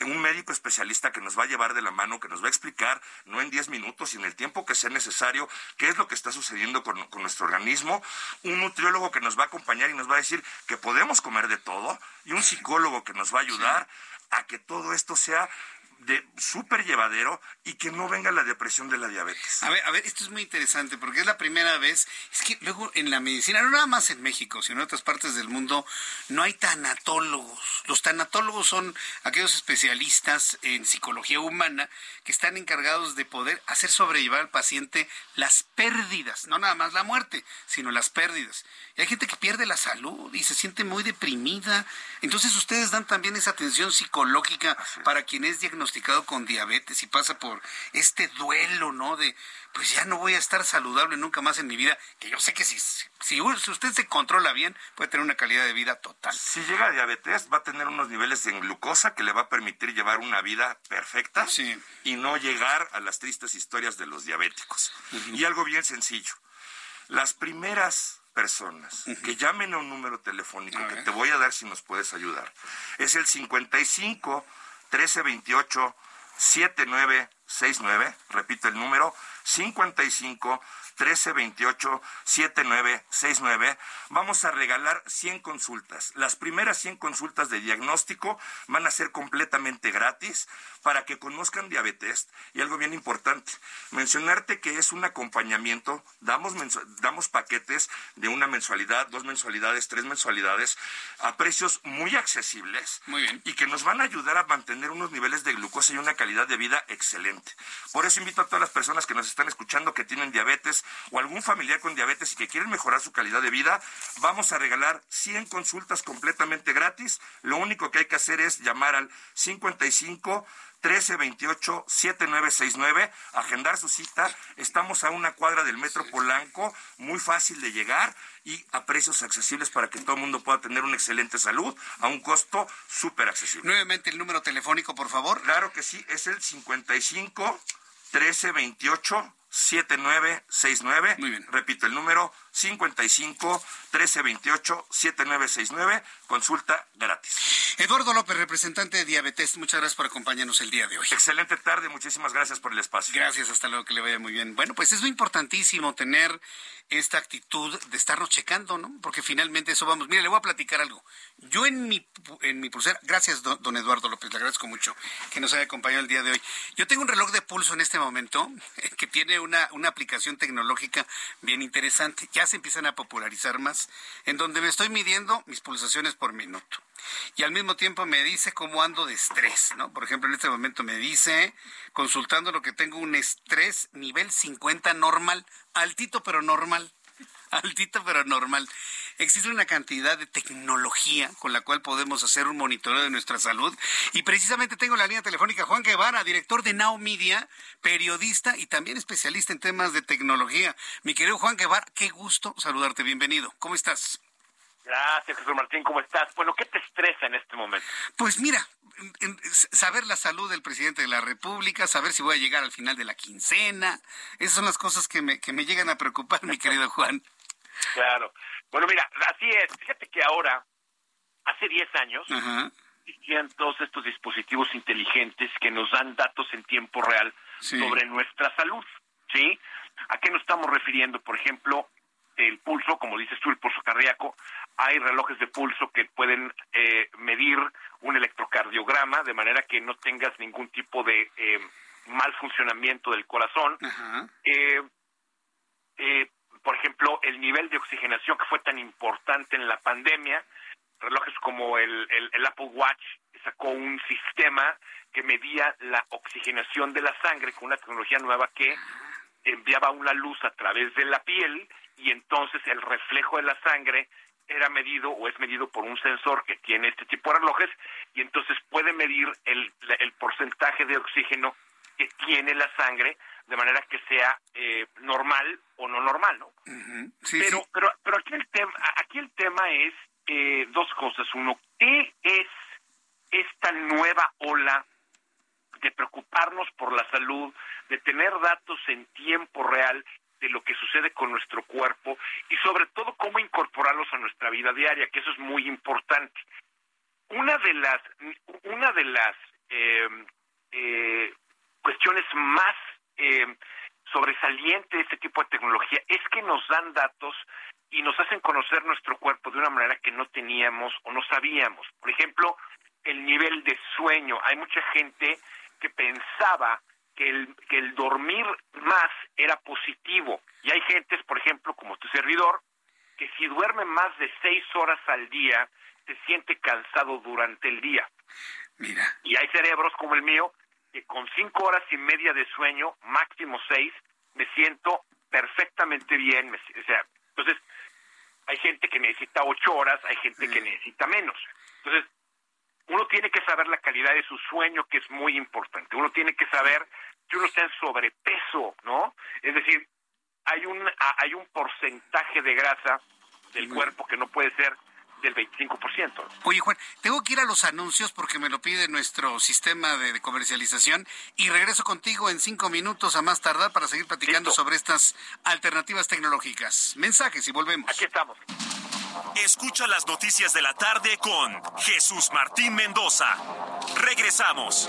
Speaker 19: un médico especialista que nos va a llevar de la mano, que nos va a explicar, no en 10 minutos, sino en el tiempo que sea necesario, qué es lo que está sucediendo con, con, nuestro organismo, un nutriólogo que nos va a acompañar y nos va a decir que podemos comer de todo, y un psicólogo que nos va a ayudar a que todo esto sea de súper llevadero y que no venga la depresión de la diabetes.
Speaker 3: A ver, a ver, esto es muy interesante porque es la primera vez, es que luego en la medicina, no nada más en México, sino en otras partes del mundo, no hay tanatólogos. Los tanatólogos son aquellos especialistas en psicología humana que están encargados de poder hacer sobrellevar al paciente las pérdidas, no nada más la muerte, sino las pérdidas. Y hay gente que pierde la salud y se siente muy deprimida. Entonces ustedes dan también esa atención psicológica para quien es diagnosticado con diabetes y pasa por este duelo, ¿no? De, pues ya no voy a estar saludable nunca más en mi vida, que yo sé que si, si, usted se controla bien, puede tener una calidad de vida total.
Speaker 19: Si llega a diabetes, va a tener unos niveles en glucosa que le va a permitir llevar una vida perfecta
Speaker 3: sí.
Speaker 19: y no llegar a las tristes historias de los diabéticos. Uh -huh. Y algo bien sencillo. Las primeras personas uh -huh. que llamen a un número telefónico a que te voy a dar si nos puedes ayudar es el 55 1328 7969, repito el número, 55 1328 7969. Vamos a regalar 100 consultas. Las primeras 100 consultas de diagnóstico van a ser completamente gratis para que conozcan diabetes. Y algo bien importante, mencionarte que es un acompañamiento. Damos, damos paquetes de una mensualidad, dos mensualidades, tres mensualidades a precios muy accesibles.
Speaker 3: Muy bien.
Speaker 19: Y que nos van a ayudar a mantener unos niveles de glucosa y una calidad de vida excelente. Por eso invito a todas las personas que nos están escuchando que tienen diabetes o algún familiar con diabetes y que quieren mejorar su calidad de vida, vamos a regalar 100 consultas completamente gratis. Lo único que hay que hacer es llamar al 55 1328 7969, agendar su cita. Estamos a una cuadra del Metro Polanco, muy fácil de llegar y a precios accesibles para que todo el mundo pueda tener una excelente salud a un costo súper accesible.
Speaker 3: Nuevamente el número telefónico, por favor.
Speaker 19: Claro que sí, es el 55 1328 7969.
Speaker 3: Muy bien.
Speaker 19: Repito, el número 55 1328 7969. Consulta gratis.
Speaker 3: Eduardo López, representante de Diabetes, muchas gracias por acompañarnos el día de hoy.
Speaker 19: Excelente tarde, muchísimas gracias por el espacio.
Speaker 3: Gracias, hasta luego, que le vaya muy bien. Bueno, pues es muy importantísimo tener esta actitud de estarnos checando, ¿no? Porque finalmente eso vamos. Mire, le voy a platicar algo. Yo en mi, en mi pulsera, gracias, don, don Eduardo López, le agradezco mucho que nos haya acompañado el día de hoy. Yo tengo un reloj de pulso en este momento que tiene una, una aplicación tecnológica bien interesante. Ya se empiezan a popularizar más, en donde me estoy midiendo mis pulsaciones por minuto. Y al mismo tiempo me dice cómo ando de estrés, ¿no? Por ejemplo, en este momento me dice, consultando lo que tengo, un estrés nivel 50 normal, altito pero normal, altito pero normal. Existe una cantidad de tecnología con la cual podemos hacer un monitoreo de nuestra salud. Y precisamente tengo la línea telefónica Juan Guevara, director de Now Media, periodista y también especialista en temas de tecnología. Mi querido Juan Guevara, qué gusto saludarte. Bienvenido. ¿Cómo estás?
Speaker 20: Gracias, Jesús Martín. ¿Cómo estás? Bueno, ¿qué te estresa en este momento?
Speaker 3: Pues mira, saber la salud del presidente de la República, saber si voy a llegar al final de la quincena. Esas son las cosas que me, que me llegan a preocupar, mi querido Juan.
Speaker 20: Claro. Bueno, mira, así es. Fíjate que ahora, hace 10 años,
Speaker 3: Ajá.
Speaker 20: existían todos estos dispositivos inteligentes que nos dan datos en tiempo real
Speaker 3: Sí.
Speaker 20: sobre nuestra salud. ¿Sí? ¿A qué nos estamos refiriendo? Por ejemplo, el el pulso, como dices tú, el pulso cardíaco. Hay relojes de pulso que pueden eh, medir un electrocardiograma de manera que no tengas ningún tipo de eh, mal funcionamiento del corazón. Eh, eh, por ejemplo, el nivel de oxigenación que fue tan importante en la pandemia, relojes como el, el, Apple Watch sacó un sistema que medía la oxigenación de la sangre con una tecnología nueva que enviaba una luz a través de la piel y entonces el reflejo de la sangre era medido o es medido por un sensor que tiene este tipo de relojes y entonces puede medir el, el porcentaje de oxígeno que tiene la sangre de manera que sea eh, normal o no normal, ¿no? pero, pero, pero aquí el tema, aquí el tema es eh, dos cosas. Uno, ¿qué es esta nueva ola de preocuparnos por la salud, de tener datos en tiempo real de lo que sucede con nuestro cuerpo y sobre todo cómo incorporarlos a nuestra vida diaria, que eso es muy importante. Una de las, una de las eh, eh, cuestiones más eh, sobresalientes de este tipo de tecnología es que nos dan datos y nos hacen conocer nuestro cuerpo de una manera que no teníamos o no sabíamos. Por ejemplo, el nivel de sueño. Hay mucha gente que pensaba que el, que el dormir más era positivo. Y hay gentes, por ejemplo, como tu servidor, que si duerme más de seis horas al día, se siente cansado durante el día.
Speaker 3: Mira.
Speaker 20: Y hay cerebros como el mío que con cinco horas y media de sueño, máximo seis, me siento perfectamente bien. o sea, entonces, hay gente que necesita ocho horas, hay gente que necesita menos. Entonces, uno tiene que saber la calidad de su sueño, que es muy importante. Uno tiene que saber que uno está en sobrepeso, ¿no? Es decir, hay un, hay un porcentaje de grasa del cuerpo que no puede ser del 25%.
Speaker 3: Oye, Juan, tengo que ir a los anuncios porque me lo pide nuestro sistema de, comercialización y regreso contigo en cinco minutos a más tardar para seguir platicando sobre estas alternativas tecnológicas. Mensajes y volvemos.
Speaker 20: Aquí estamos.
Speaker 2: Escucha las noticias de la tarde con Jesús Martín Mendoza. Regresamos.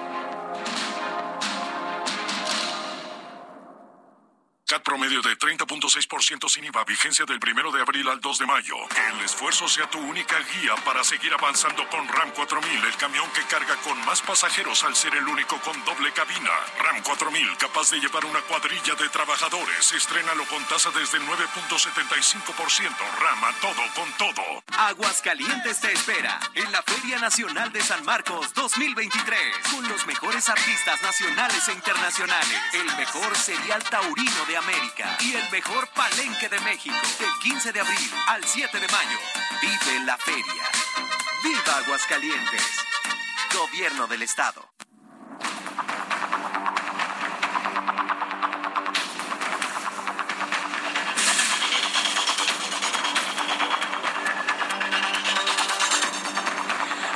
Speaker 10: CAT promedio de 30.6% sin IVA, vigencia del primero de abril al 2 de mayo. El esfuerzo sea tu única guía para seguir avanzando con RAM 4000, el camión que carga con más pasajeros al ser el único con doble cabina. RAM 4000, capaz de llevar una cuadrilla de trabajadores. Estrénalo con tasa desde 9.75%. RAM a todo con todo.
Speaker 21: Aguascalientes te espera en la Feria Nacional de San Marcos 2023 con los mejores artistas nacionales e internacionales. El mejor serial taurino de América y el mejor palenque de México. Del 15 de abril al 7 de mayo. Vive la feria. ¡Viva Aguascalientes! Gobierno del Estado.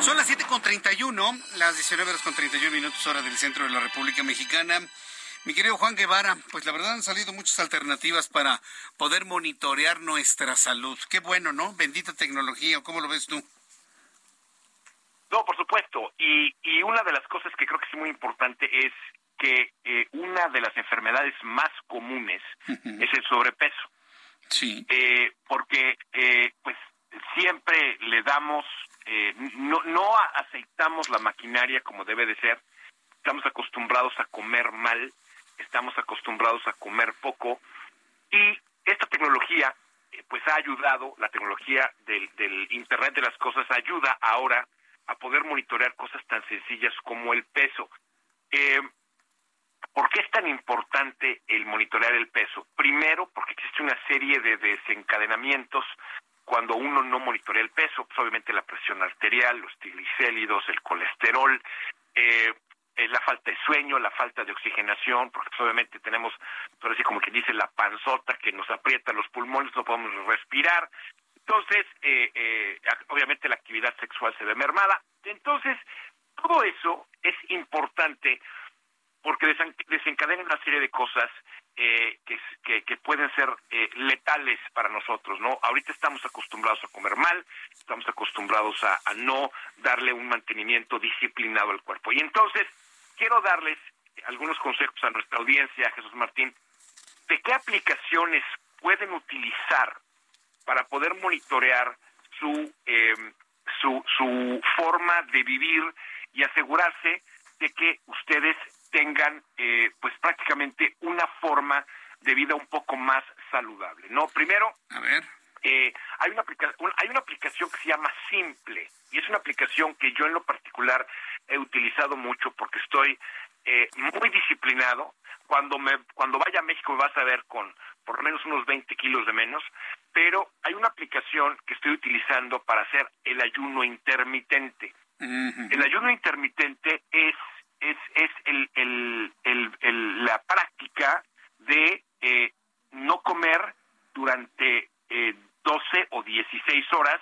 Speaker 3: Son las 7.31, las 19 horas con 31 minutos hora del centro de la República Mexicana. Mi querido Juan Guevara, pues la verdad han salido muchas alternativas para poder monitorear nuestra salud. Qué bueno, ¿no? Bendita tecnología, ¿cómo lo ves tú?
Speaker 20: No, por supuesto. Y, y una de las cosas que creo que es muy importante es que eh, una de las enfermedades más comunes es el sobrepeso.
Speaker 3: Sí.
Speaker 20: Eh, porque, eh, pues, siempre le damos, no, no aceitamos la maquinaria como debe de ser. Estamos acostumbrados a comer mal, estamos acostumbrados a comer poco y esta tecnología eh, pues ha ayudado, la tecnología del, del Internet de las Cosas ayuda ahora a poder monitorear cosas tan sencillas como el peso. Eh, ¿Por qué es tan importante el monitorear el peso? Primero, porque existe una serie de desencadenamientos cuando uno no monitorea el peso, pues obviamente la presión arterial, los triglicéridos, el colesterol, eh, eh, la falta de sueño, la falta de oxigenación, porque pues, obviamente tenemos, así como que dice, la panzota que nos aprieta los pulmones, no podemos respirar. Entonces, eh, eh, obviamente la actividad sexual se ve mermada. Entonces, todo eso es importante porque desencadena una serie de cosas eh, que, que, pueden ser eh, letales para nosotros, ¿no? Ahorita estamos acostumbrados a comer mal, estamos acostumbrados a, no darle un mantenimiento disciplinado al cuerpo. Y entonces, quiero darles algunos consejos a nuestra audiencia, Jesús Martín, de qué aplicaciones pueden utilizar para poder monitorear su, eh, su, su forma de vivir y asegurarse de que ustedes tengan eh, pues prácticamente una forma de vida un poco más saludable. No, primero,
Speaker 3: a ver.
Speaker 20: Eh, hay una hay una aplicación que se llama Simple y es una aplicación que yo en lo particular he utilizado mucho porque estoy eh, muy disciplinado. Cuando me cuando vaya a México me vas a ver con por lo menos unos 20 kilos de menos, pero hay una aplicación que estoy utilizando para hacer el ayuno intermitente. El ayuno intermitente es es, es el, el, el, la práctica de eh, no comer durante eh, 12 o 16 horas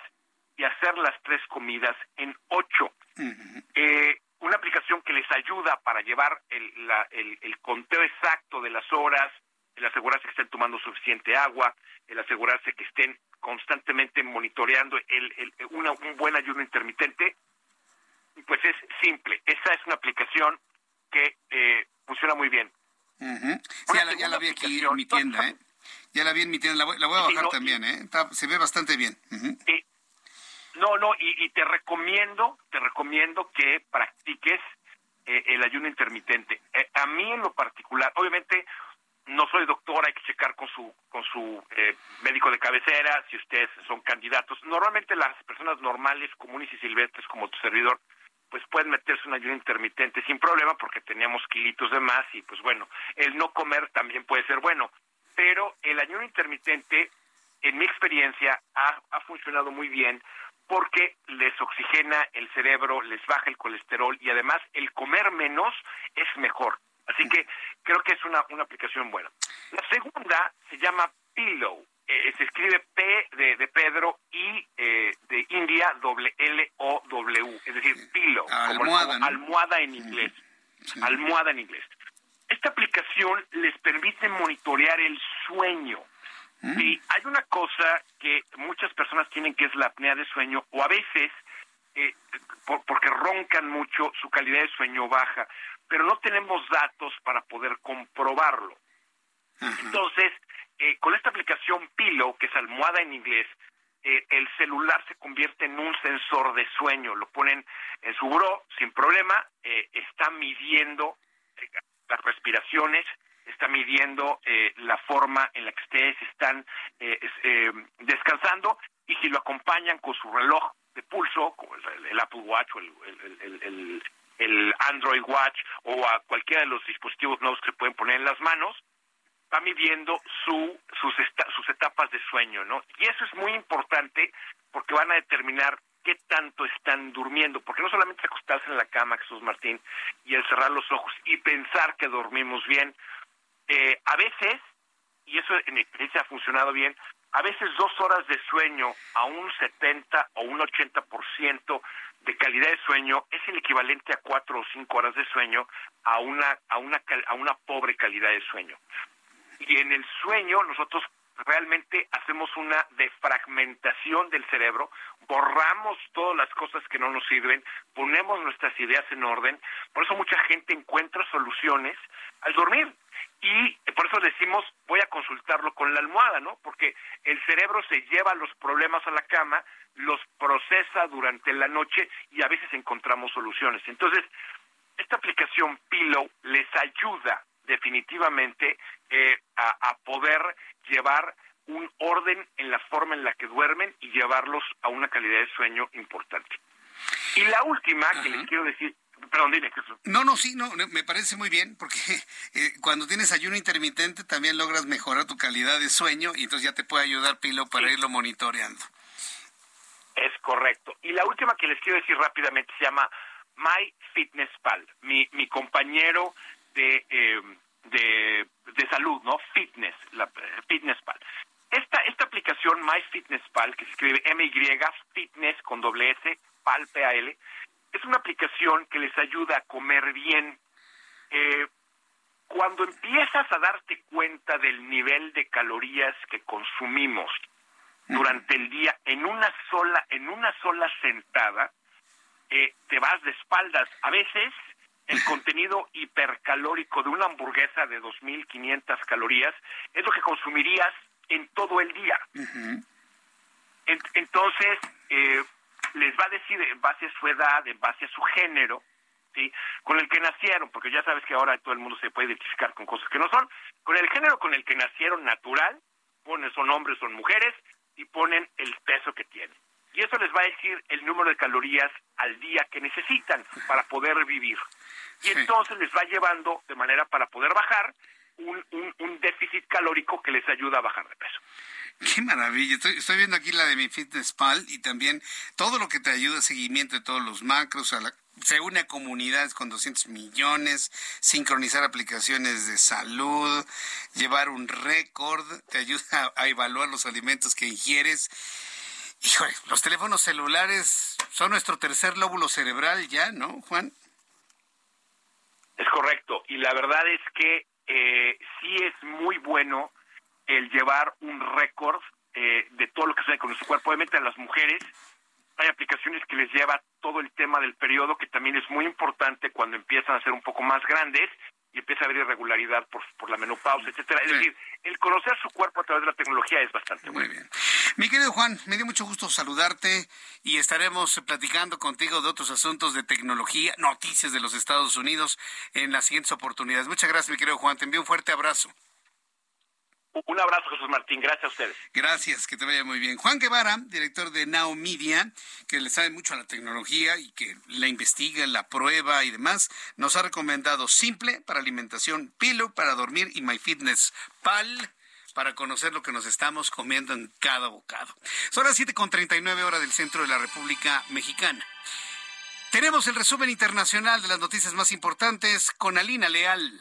Speaker 20: y hacer las tres comidas en 8. Eh, una aplicación que les ayuda para llevar el, la, el, el, conteo exacto de las horas, el asegurarse que estén tomando suficiente agua, el asegurarse que estén constantemente monitoreando el, el, una, un buen ayuno intermitente, pues es simple. Esa es una aplicación que eh, funciona muy bien.
Speaker 3: ya, la, vi aquí en mi tienda, ¿eh? Ya la vi en mi tienda, la voy, a bajar también, ¿eh? se ve bastante bien.
Speaker 20: No, no, y, te recomiendo, te recomiendo que practiques eh, el ayuno intermitente. Eh, a mí en lo particular, obviamente no soy doctor, hay que checar con su con su eh, médico de cabecera si ustedes son candidatos. Normalmente las personas normales, comunes y silvestres como tu servidor pues pueden meterse un ayuno intermitente sin problema porque teníamos kilitos de más y pues bueno, el no comer también puede ser bueno, pero el ayuno intermitente, en mi experiencia, ha, ha funcionado muy bien porque les oxigena el cerebro, les baja el colesterol y además el comer menos es mejor. Así que creo que es una, una aplicación buena. La segunda se llama Pillow. Eh, se escribe P de, de Pedro y eh, de India doble L O W, es decir, pillow,
Speaker 3: almohada,
Speaker 20: como, almohada en inglés, almohada en inglés. Esta aplicación les permite monitorear el sueño. Y hay una cosa que muchas personas tienen que es la apnea de sueño o a veces eh, porque roncan mucho, su calidad de sueño baja, pero no tenemos datos para poder comprobarlo. Entonces, eh, con esta aplicación Pillow, que es almohada en inglés, eh, el celular se convierte en un sensor de sueño. Lo ponen en su buró sin problema, eh, está midiendo las respiraciones, está midiendo la forma en la que ustedes están descansando y si lo acompañan con su reloj de pulso, como el, Apple Watch o el, el Android Watch o a cualquiera de los dispositivos nuevos que se pueden poner en las manos, va midiendo su, sus, sus etapas de sueño, ¿no? Y eso es muy importante porque van a determinar qué tanto están durmiendo, porque no solamente acostarse en la cama, Jesús Martín, y el cerrar los ojos y pensar que dormimos bien, eh, a veces, y eso en experiencia ha funcionado bien, a veces dos horas de sueño a un 70 o un 80% de calidad de sueño es el equivalente a cuatro o cinco horas de sueño a una, a una, a una pobre calidad de sueño. Y en el sueño nosotros realmente hacemos una defragmentación del cerebro, borramos todas las cosas que no nos sirven, ponemos nuestras ideas en orden, por eso mucha gente encuentra soluciones al dormir. Y por eso decimos, voy a consultarlo con la almohada, ¿no? Porque el cerebro se lleva los problemas a la cama, los procesa durante la noche y a veces encontramos soluciones. Entonces, esta aplicación Pillow les ayuda definitivamente eh, a, poder llevar un orden en la forma en la que duermen y llevarlos a una calidad de sueño importante. Y la última que les quiero decir, perdón, dime.
Speaker 3: No, no, sí, no, me parece muy bien porque eh, cuando tienes ayuno intermitente también logras mejorar tu calidad de sueño y entonces ya te puede ayudar Pilo para irlo monitoreando.
Speaker 20: Es correcto. Y la última que les quiero decir rápidamente se llama MyFitnessPal, mi, mi compañero de, eh, de, de, salud, ¿no? Fitness, la, eh, FitnessPal. Esta, esta aplicación MyFitnessPal, que se escribe MY, Fitness con doble S, PAL, P-A-L, es una aplicación que les ayuda a comer bien. Eh, cuando empiezas a darte cuenta del nivel de calorías que consumimos durante el día en una sola en una sola sentada eh, te vas de espaldas a veces el contenido hipercalórico de una hamburguesa de 2.500 calorías es lo que consumirías en todo el día. entonces, eh, les va a decir en base a su edad, en base a su género, ¿sí? con el que nacieron, porque ya sabes que ahora todo el mundo se puede identificar con cosas que no son, con el género con el que nacieron natural, ponen son hombres, son mujeres, y ponen el peso que tienen. Y eso les va a decir el número de calorías al día que necesitan para poder vivir. Y entonces les va llevando de manera para poder bajar un, un, déficit calórico que les ayuda a bajar de peso.
Speaker 3: Qué maravilla. Estoy, estoy, viendo aquí la de mi Fitness Pal y también todo lo que te ayuda, seguimiento de todos los macros, a se une a comunidades con 200 millones, sincronizar aplicaciones de salud, llevar un récord, te ayuda a, evaluar los alimentos que ingieres. Híjole, los teléfonos celulares son nuestro tercer lóbulo cerebral ya, ¿no, Juan?
Speaker 20: Es correcto. Y la verdad es que eh, sí es muy bueno el llevar un récord eh, de todo lo que sucede con nuestro cuerpo. Obviamente a las mujeres hay aplicaciones que les lleva todo el tema del periodo, que también es muy importante cuando empiezan a ser un poco más grandes y empieza a haber irregularidad por, por la menopausa, etcétera. Es decir, el conocer su cuerpo a través de la tecnología es bastante
Speaker 3: muy bien. Mi querido Juan, me dio mucho gusto saludarte y estaremos platicando contigo de otros asuntos de tecnología, noticias de los Estados Unidos en las siguientes oportunidades. Muchas gracias, mi querido Juan. Te envío un fuerte abrazo.
Speaker 20: Un abrazo, Jesús Martín. Gracias a ustedes.
Speaker 3: Gracias, que te vaya muy bien. Juan Guevara, director de Now Media, que le sabe mucho a la tecnología y que la investiga, la prueba y demás, nos ha recomendado Simple para alimentación, Pilo para dormir y MyFitnessPal para conocer lo que nos estamos comiendo en cada bocado. Son las 7.39 horas del centro de la República Mexicana. Tenemos el resumen internacional de las noticias más importantes con Alina Leal.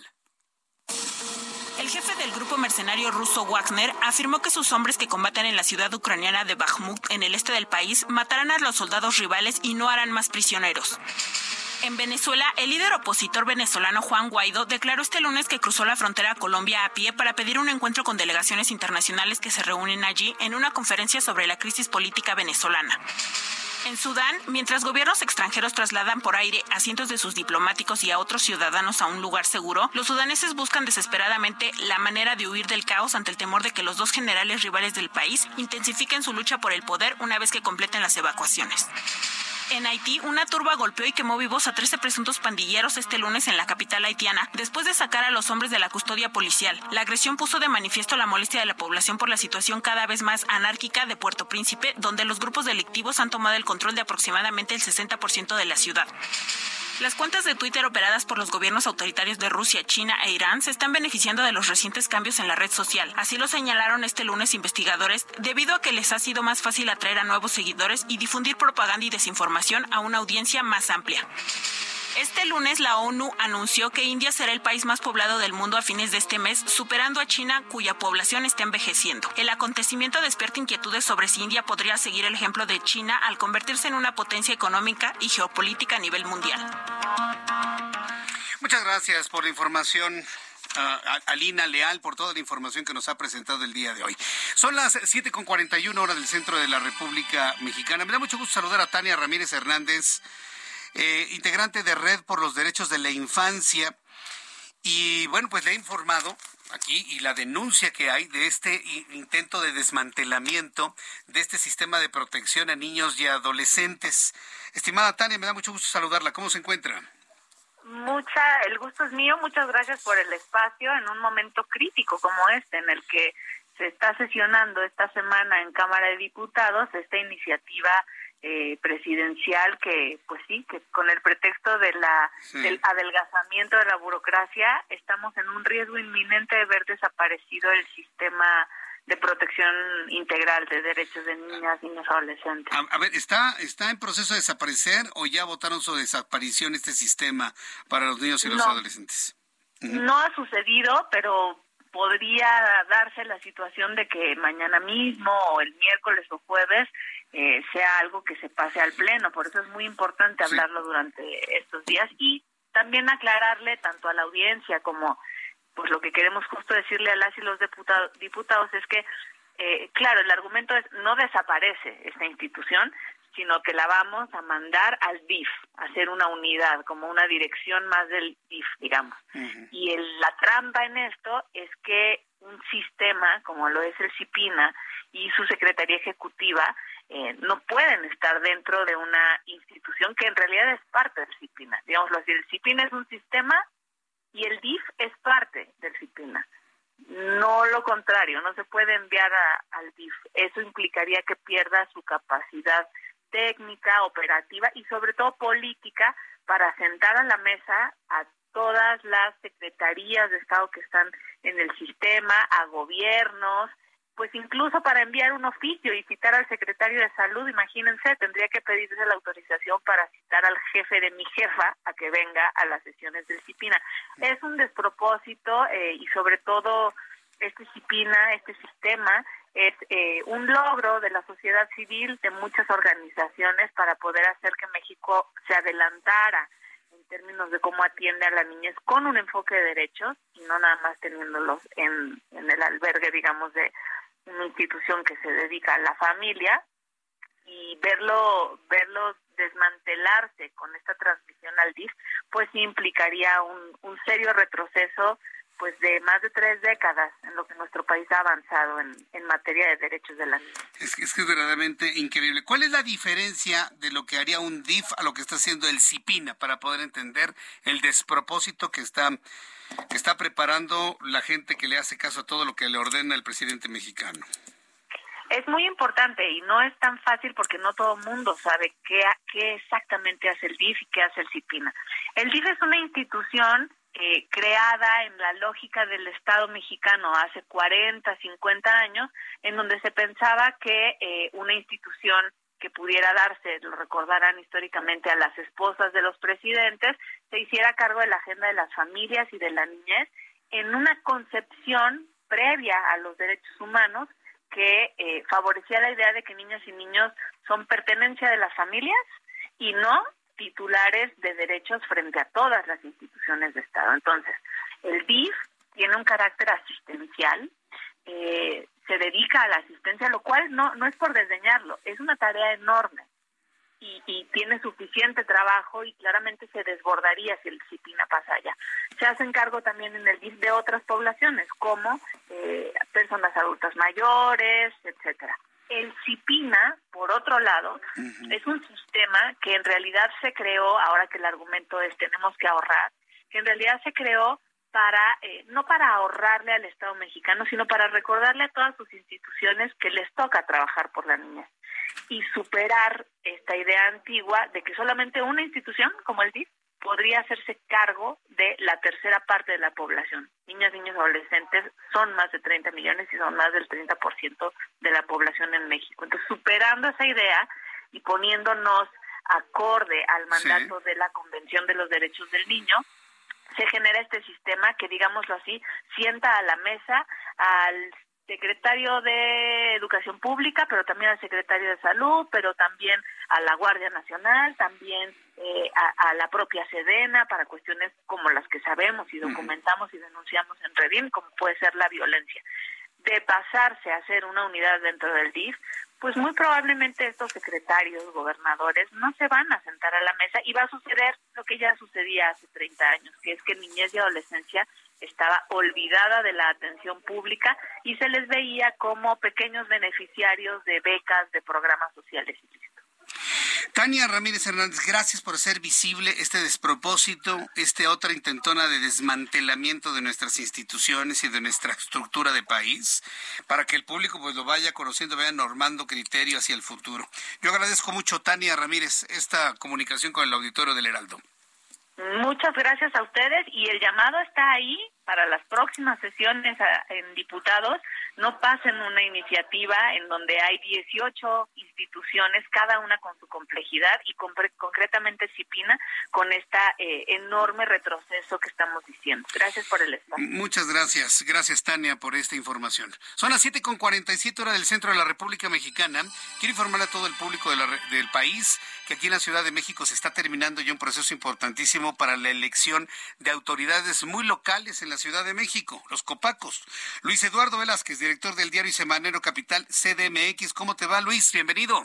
Speaker 22: El jefe del grupo mercenario ruso Wagner afirmó que sus hombres que combaten en la ciudad ucraniana de Bakhmut, en el este del país, matarán a los soldados rivales y no harán más prisioneros. En Venezuela, el líder opositor venezolano Juan Guaidó declaró este lunes que cruzó la frontera a Colombia a pie para pedir un encuentro con delegaciones internacionales que se reúnen allí en una conferencia sobre la crisis política venezolana. En Sudán, mientras gobiernos extranjeros trasladan por aire a cientos de sus diplomáticos y a otros ciudadanos a un lugar seguro, los sudaneses buscan desesperadamente la manera de huir del caos ante el temor de que los dos generales rivales del país intensifiquen su lucha por el poder una vez que completen las evacuaciones. En Haití, una turba golpeó y quemó vivos a 13 presuntos pandilleros este lunes en la capital haitiana, después de sacar a los hombres de la custodia policial. La agresión puso de manifiesto la molestia de la población por la situación cada vez más anárquica de Puerto Príncipe, donde los grupos delictivos han tomado el control de aproximadamente el 60% de la ciudad. Las cuentas de Twitter operadas por los gobiernos autoritarios de Rusia, China e Irán se están beneficiando de los recientes cambios en la red social. Así lo señalaron este lunes investigadores, debido a que les ha sido más fácil atraer a nuevos seguidores y difundir propaganda y desinformación a una audiencia más amplia. Este lunes la ONU anunció que India será el país más poblado del mundo a fines de este mes, superando a China cuya población está envejeciendo. El acontecimiento despierta inquietudes sobre si India podría seguir el ejemplo de China al convertirse en una potencia económica y geopolítica a nivel mundial.
Speaker 3: Muchas gracias por la información. Uh, Alina Leal por toda la información que nos ha presentado el día de hoy. Son las 7.41 horas del centro de la República Mexicana. Me da mucho gusto saludar a Tania Ramírez Hernández, eh, integrante de Red por los Derechos de la Infancia. Y bueno, pues le he informado aquí y la denuncia que hay de este intento de desmantelamiento de este sistema de protección a niños y adolescentes. Estimada Tania, me da mucho gusto saludarla. ¿Cómo se encuentra?
Speaker 7: Mucha, el gusto es mío. Muchas gracias por el espacio en un momento crítico como este, en el que se está sesionando esta semana en Cámara de Diputados esta iniciativa eh, presidencial que, pues sí, que con el pretexto de la del adelgazamiento de la burocracia estamos en un riesgo inminente de ver desaparecido el sistema de protección integral de derechos de niñas, niños, adolescentes.
Speaker 3: A, ver, ¿está, ¿está en proceso de desaparecer o ya votaron su desaparición este sistema para los niños y los adolescentes?
Speaker 7: No ha sucedido, pero podría darse la situación de que mañana mismo o el miércoles o jueves eh, sea algo que se pase al pleno. Por eso es muy importante hablarlo durante estos días y también aclararle tanto a la audiencia como pues lo que queremos justo decirle a las y los diputados, diputados es que, eh, claro, el argumento es no desaparece esta institución, sino que la vamos a mandar al DIF, a hacer una unidad, como una dirección más del DIF, digamos. Y el, la trampa en esto es que un sistema como lo es el CIPINA y su Secretaría Ejecutiva eh, no pueden estar dentro de una institución que en realidad es parte del CIPINA. Digámoslo así, el CIPINA es un sistema y el DIF es parte del CIPINA. No lo contrario, no se puede enviar al DIF. Eso implicaría que pierda su capacidad técnica, operativa y sobre todo política para sentar a la mesa a todas las secretarías de Estado que están en el sistema, a gobiernos, pues incluso para enviar un oficio y citar al secretario de salud, imagínense, tendría que pedirse la autorización para citar al jefe de mi jefa a que venga a las sesiones del CIPINA. Es un despropósito eh, y sobre todo este CIPINA, este sistema, es eh, un logro de la sociedad civil, de muchas organizaciones para poder hacer que México se adelantara en términos de cómo atiende a la niñez con un enfoque de derechos y no nada más teniéndolos en, en el albergue, digamos, de una institución que se dedica a la familia. Y verlo verlo desmantelarse con esta transmisión al DIF, pues implicaría un, un serio retroceso pues de más de tres décadas en lo que nuestro país ha avanzado en, en materia de derechos de la niña.
Speaker 3: Es que, es que es verdaderamente increíble. ¿Cuál es la diferencia de lo que haría un DIF a lo que está haciendo el CIPINA para poder entender el despropósito que está, que está preparando la gente que le hace caso a todo lo que le ordena el presidente mexicano?
Speaker 7: Es muy importante y no es tan fácil porque no todo el mundo sabe qué, qué exactamente hace el DIF y qué hace el CIPINA. El DIF es una institución eh, creada en la lógica del Estado mexicano hace 40, 50 años, en donde se pensaba que eh, una institución que pudiera darse, lo recordarán históricamente, a las esposas de los presidentes, se hiciera cargo de la agenda de las familias y de la niñez en una concepción previa a los derechos humanos que eh, favorecía la idea de que niñas y niños son pertenencia de las familias y no titulares de derechos frente a todas las instituciones de Estado. Entonces, el DIF tiene un carácter asistencial, eh, se dedica a la asistencia, lo cual no, no es por desdeñarlo, es una tarea enorme y, y tiene suficiente trabajo y claramente se desbordaría si el CIPINA pasa allá. Se hacen cargo también en el DIF de otras poblaciones, como eh, personas adultas mayores, etcétera. El CIPINA, por otro lado, es un sistema que en realidad se creó, ahora que el argumento es tenemos que ahorrar, que en realidad se creó para, eh, no para ahorrarle al Estado mexicano, sino para recordarle a todas sus instituciones que les toca trabajar por la niñez y superar esta idea antigua de que solamente una institución como el DIF podría hacerse cargo de la tercera parte de la población. Niñas, niños, adolescentes son más de 30 millones y son más del 30% de la población en México. Entonces, superando esa idea y poniéndonos acorde al mandato de la Convención de los Derechos del Niño, se genera este sistema que, digámoslo así, sienta a la mesa al secretario de Educación Pública, pero también al secretario de Salud, pero también a la Guardia Nacional, también eh, a, la propia Sedena para cuestiones como las que sabemos y documentamos y denunciamos en Redín, como puede ser la violencia. De pasarse a ser una unidad dentro del DIF, pues muy probablemente estos secretarios, gobernadores, no se van a sentar a la mesa y va a suceder lo que ya sucedía hace 30 años, que es que niñez y adolescencia estaba olvidada de la atención pública y se les veía como pequeños beneficiarios de becas de programas sociales
Speaker 3: Tania Ramírez Hernández, gracias por hacer visible este despropósito, esta otra intentona de desmantelamiento de nuestras instituciones y de nuestra estructura de país, para que el público pues lo vaya conociendo, vaya normando criterio hacia el futuro. Yo agradezco mucho, Tania Ramírez, esta comunicación con el auditorio del Heraldo.
Speaker 7: Muchas gracias a ustedes y el llamado está ahí para las próximas sesiones en diputados no pasen una iniciativa en donde hay 18 instituciones, cada una con su complejidad y concretamente Cipina con este enorme retroceso que estamos diciendo. Gracias por el espacio.
Speaker 3: Muchas gracias. Gracias, Tania, por esta información. Son las 7 con 47 horas del centro de la República Mexicana. Quiero informar a todo el público del país que aquí en la Ciudad de México se está terminando ya un proceso importantísimo para la elección de autoridades muy locales en la Ciudad de México, los Copacos. Luis Eduardo Velázquez, director del diario Semanero Capital CDMX. ¿Cómo te va, Luis? Bienvenido.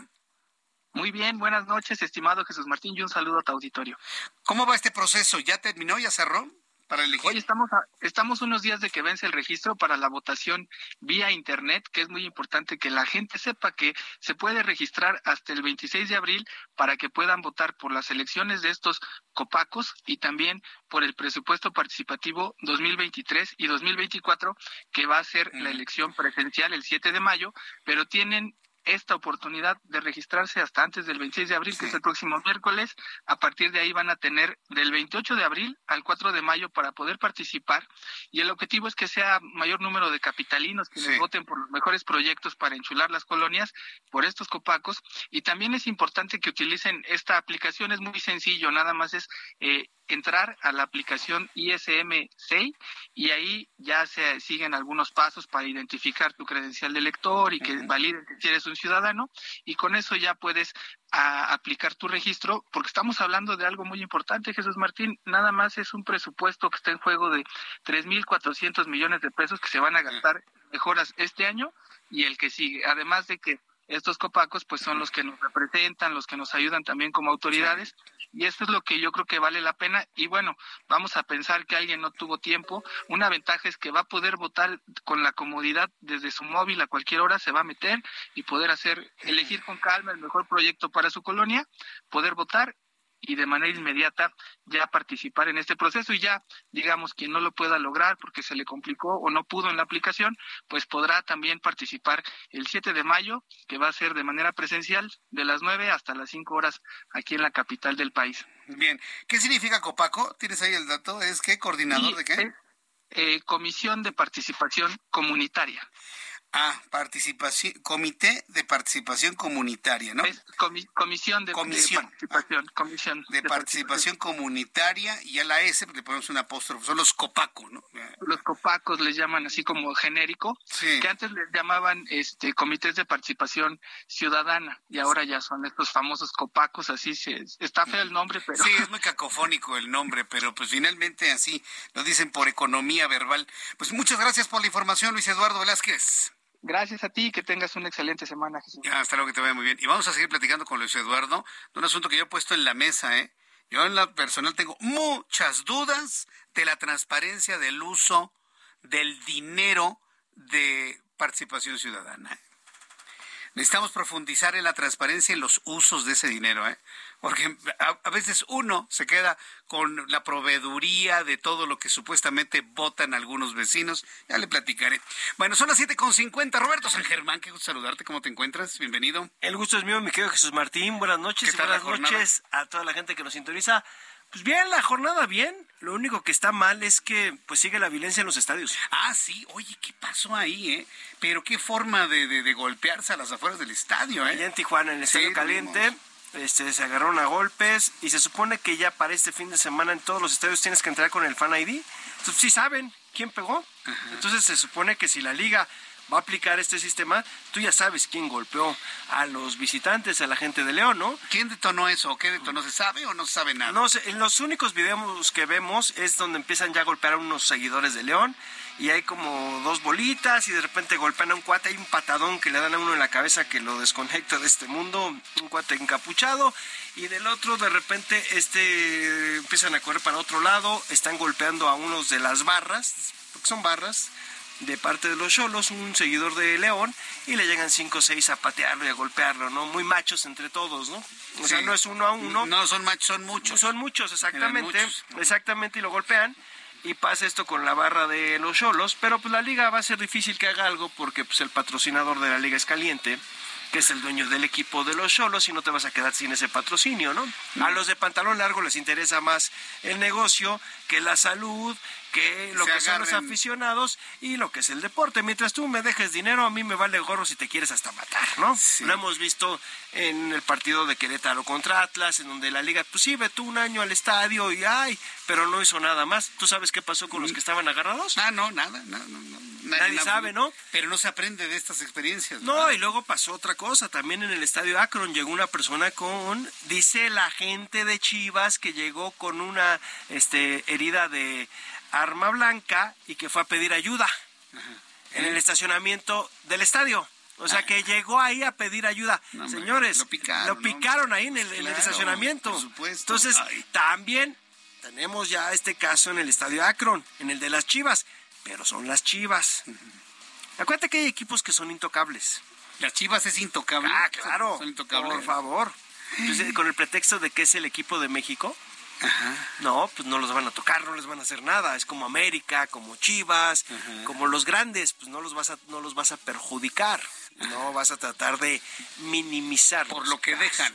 Speaker 23: Muy bien, buenas noches, estimado Jesús Martín, y un saludo a tu auditorio.
Speaker 3: ¿Cómo va este proceso? ¿Ya terminó? ¿Ya cerró? Para elegir.
Speaker 23: Hoy estamos, estamos unos días de que vence el registro para la votación vía Internet, que es muy importante que la gente sepa que se puede registrar hasta el 26 de abril para que puedan votar por las elecciones de estos copacos y también por el presupuesto participativo 2023 y 2024, que va a ser la elección presencial el 7 de mayo, pero tienen esta oportunidad de registrarse hasta antes del 26 de abril, que es el próximo miércoles. A partir de ahí van a tener del 28 de abril al 4 de mayo para poder participar. Y el objetivo es que sea mayor número de capitalinos que voten por los mejores proyectos para enchular las colonias por estos copacos. Y también es importante que utilicen esta aplicación, es muy sencillo, nada más es eh, entrar a la aplicación ISM 6 y ahí ya se siguen algunos pasos para identificar tu credencial de lector y que validen que eres un ciudadano y con eso ya puedes aplicar tu registro porque estamos hablando de algo muy importante, Jesús Martín, nada más es un presupuesto que está en juego de 3.400 millones de pesos que se van a gastar mejoras este año y el que sigue, además de que estos copacos pues son los que nos representan, los que nos ayudan también como autoridades y esto es lo que yo creo que vale la pena y bueno, vamos a pensar que alguien no tuvo tiempo, una ventaja es que va a poder votar con la comodidad desde su móvil a cualquier hora, se va a meter y poder hacer, elegir con calma el mejor proyecto para su colonia, poder votar y de manera inmediata ya participar en este proceso y ya, digamos, quien no lo pueda lograr porque se le complicó o no pudo en la aplicación, pues podrá también participar el 7 de mayo, que va a ser de manera presencial de las 9 hasta las 5 horas aquí en la capital del país.
Speaker 3: Bien, ¿qué significa Copaco? ¿Tienes ahí el dato? ¿Es qué? ¿Coordinador de qué?
Speaker 23: Eh, Comisión de Participación Comunitaria.
Speaker 3: Ah, participación, comité de participación comunitaria, ¿no?
Speaker 23: comisión de, participación, ah, comisión
Speaker 3: de, participación, comunitaria y a la S le ponemos un apóstrofe, son los copacos, ¿no?
Speaker 23: Los copacos les llaman así como genérico, que antes les llamaban este comités de participación ciudadana y ahora ya son estos famosos copacos, así se está feo el nombre, pero
Speaker 3: Sí, es muy cacofónico el nombre, pero pues finalmente así lo dicen por economía verbal. Pues muchas gracias por la información, Luis Eduardo Velázquez.
Speaker 23: Gracias a ti, que tengas una excelente semana, Jesús.
Speaker 3: hasta luego, que te vaya muy bien. Y vamos a seguir platicando con Luis Eduardo de un asunto que yo he puesto en la mesa, ¿eh? Yo en la personal tengo muchas dudas de la transparencia del uso del dinero de participación ciudadana. Necesitamos profundizar en la transparencia en los usos de ese dinero, ¿eh? Porque a, veces uno se queda con la proveeduría de todo lo que supuestamente votan algunos vecinos. Ya le platicaré. Bueno, son las 7.50. Roberto San Germán, qué gusto saludarte. ¿Cómo te encuentras? Bienvenido.
Speaker 24: El gusto es mío, mi querido Jesús Martín. Buenas noches y buenas noches a toda la gente que nos sintoniza. Pues bien, la jornada bien. Lo único que está mal es que pues sigue la violencia en los estadios.
Speaker 3: Ah, sí. Oye, ¿qué pasó ahí, eh? Pero qué forma de, de, golpearse a las afueras del estadio, ¿eh?
Speaker 24: Allá en Tijuana, en el Estadio Caliente. Este, se agarraron a golpes y se supone que ya para este fin de semana en todos los estadios tienes que entrar con el Fan ID. Entonces, sí saben quién pegó. Entonces se supone que si la liga va a aplicar este sistema, tú ya sabes quién golpeó a los visitantes, a la gente de León, ¿no?
Speaker 3: ¿Quién detonó eso? ¿Qué detonó? ¿Se sabe o no se sabe nada?
Speaker 24: No sé, en los únicos videos que vemos es donde empiezan ya a golpear a unos seguidores de León y hay como dos bolitas y de repente golpean a un cuate, hay un patadón que le dan a uno en la cabeza que lo desconecta de este mundo, un cuate encapuchado y del otro de repente este empiezan a correr para otro lado, están golpeando a unos de las barras, porque son barras de parte de los cholos, un seguidor de León, y le llegan cinco o seis a patearlo y a golpearlo, ¿no? Muy machos entre todos, ¿no? O sea, no es uno a uno.
Speaker 3: No, son machos, son muchos.
Speaker 24: Son muchos, exactamente. Exactamente, y lo golpean y pasa esto con la barra de los cholos, pero pues la liga va a ser difícil que haga algo porque pues el patrocinador de la liga es caliente que es el dueño del equipo de los Cholos y no te vas a quedar sin ese patrocinio, ¿no? A los de pantalón largo les interesa más el negocio que la salud, que lo que son los aficionados y lo que es el deporte. Mientras tú me dejes dinero, a mí me vale gorro si te quieres hasta matar, ¿no? Lo hemos visto en el partido de Querétaro contra Atlas, en donde la liga, pues sí, ve tú un año al estadio y ay, pero no hizo nada más. ¿Tú sabes qué pasó con los que estaban agarrados?
Speaker 3: Ah, no, nada, no, no, no.
Speaker 24: Nadie sabe, ¿no?
Speaker 3: Pero no se aprende de estas experiencias.
Speaker 24: No,
Speaker 3: ¿verdad?
Speaker 24: y luego pasó otra cosa. También en el estadio Akron llegó una persona con, dice la gente de Chivas que llegó con una este, herida de arma blanca y que fue a pedir ayuda en el estacionamiento del estadio. O sea, que llegó ahí a pedir ayuda. Señores, lo picaron, ahí en el, en el
Speaker 3: Claro,
Speaker 24: estacionamiento.
Speaker 3: por supuesto.
Speaker 24: Entonces,
Speaker 3: Ay.
Speaker 24: también tenemos ya este caso en el estadio Akron, en el de las Chivas, pero son las Chivas. Acuérdate que hay equipos que son intocables.
Speaker 3: Las Chivas es intocable.
Speaker 24: Ah, claro.
Speaker 3: Son intocables.
Speaker 24: Por favor. Entonces, con el pretexto de que es el equipo de México, no, pues no los van a tocar, no les van a hacer nada. Es como América, como Chivas, como los grandes, pues no los vas a, no los vas a perjudicar. No vas a tratar de minimizar.
Speaker 3: Por lo que dejan.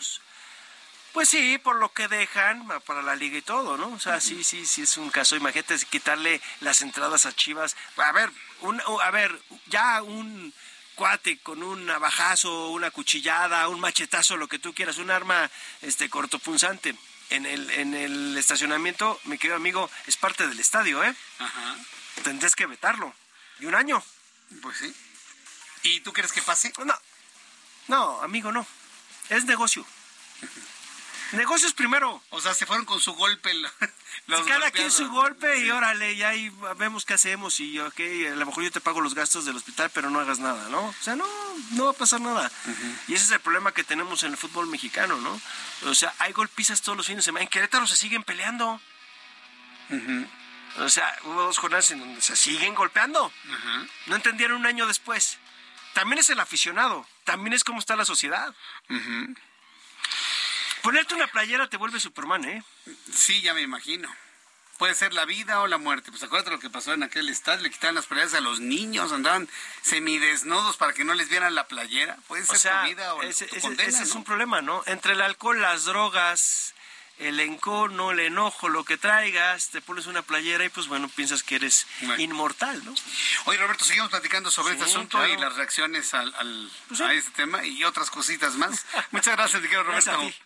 Speaker 24: Pues sí, por lo que dejan para la liga y todo, ¿no? O sea, sí, sí, sí es un caso. Imagínate quitarle las entradas a Chivas. A ver, un, a ver, ya un cuate con un navajazo, una cuchillada, un machetazo, lo que tú quieras, un arma este cortopunzante en el en el estacionamiento, mi querido amigo, es parte del estadio, ¿eh?
Speaker 3: Ajá.
Speaker 24: Tendrás que vetarlo. Y un año.
Speaker 3: Pues sí. ¿Y tú crees que pase?
Speaker 24: No. No, amigo, no. Es negocio. Negocios primero.
Speaker 3: O sea, se fueron con su golpe. Los
Speaker 24: Cada quien su golpe y órale, ya ahí vemos qué hacemos y ok, a lo mejor yo te pago los gastos del hospital, pero no hagas nada, ¿no? O sea, no, no va a pasar nada. Y ese es el problema que tenemos en el fútbol mexicano, ¿no? O sea, hay golpizas todos los fines de semana. En Querétaro se siguen peleando. O sea, hubo dos jornadas en donde se siguen golpeando. No entendieron un año después. También es el aficionado, también es cómo está la sociedad. Ponerte una playera te vuelve Superman, ¿eh?
Speaker 3: Sí, ya me imagino. Puede ser la vida o la muerte. Pues acuérdate lo que pasó en aquel estadio. Le quitaban las playeras a los niños. Andaban semidesnudos para que no les vieran la playera. Puede ser
Speaker 24: O sea,
Speaker 3: tu vida o
Speaker 24: ese,
Speaker 3: tu
Speaker 24: ese-
Speaker 3: condena,
Speaker 24: ese es un problema, ¿no? Entre el alcohol, las drogas, el encono, el enojo, lo que traigas, te pones una playera y pues bueno, piensas que eres inmortal, ¿no?
Speaker 3: Oye, Roberto, seguimos platicando sobre
Speaker 24: Sí,
Speaker 3: este asunto
Speaker 24: claro.
Speaker 3: y las reacciones al, al-
Speaker 24: Pues sí.
Speaker 3: a este tema y otras cositas más. Muchas gracias, querido Roberto.
Speaker 24: Gracias.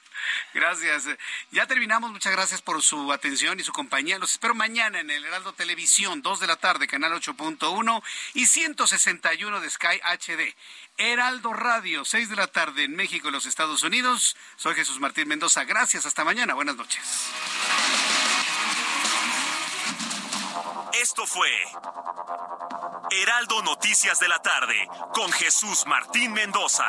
Speaker 3: Gracias. Ya terminamos. Muchas gracias por su atención y su compañía. Los espero mañana en el Heraldo Televisión, 2 de la tarde, canal 8.1 y 161 de Sky HD. Heraldo Radio, 6 de la tarde en México y los Estados Unidos. Soy Jesús Martín Mendoza. Gracias. Hasta mañana. Buenas noches.
Speaker 2: Esto fue Heraldo Noticias de la tarde con Jesús Martín Mendoza.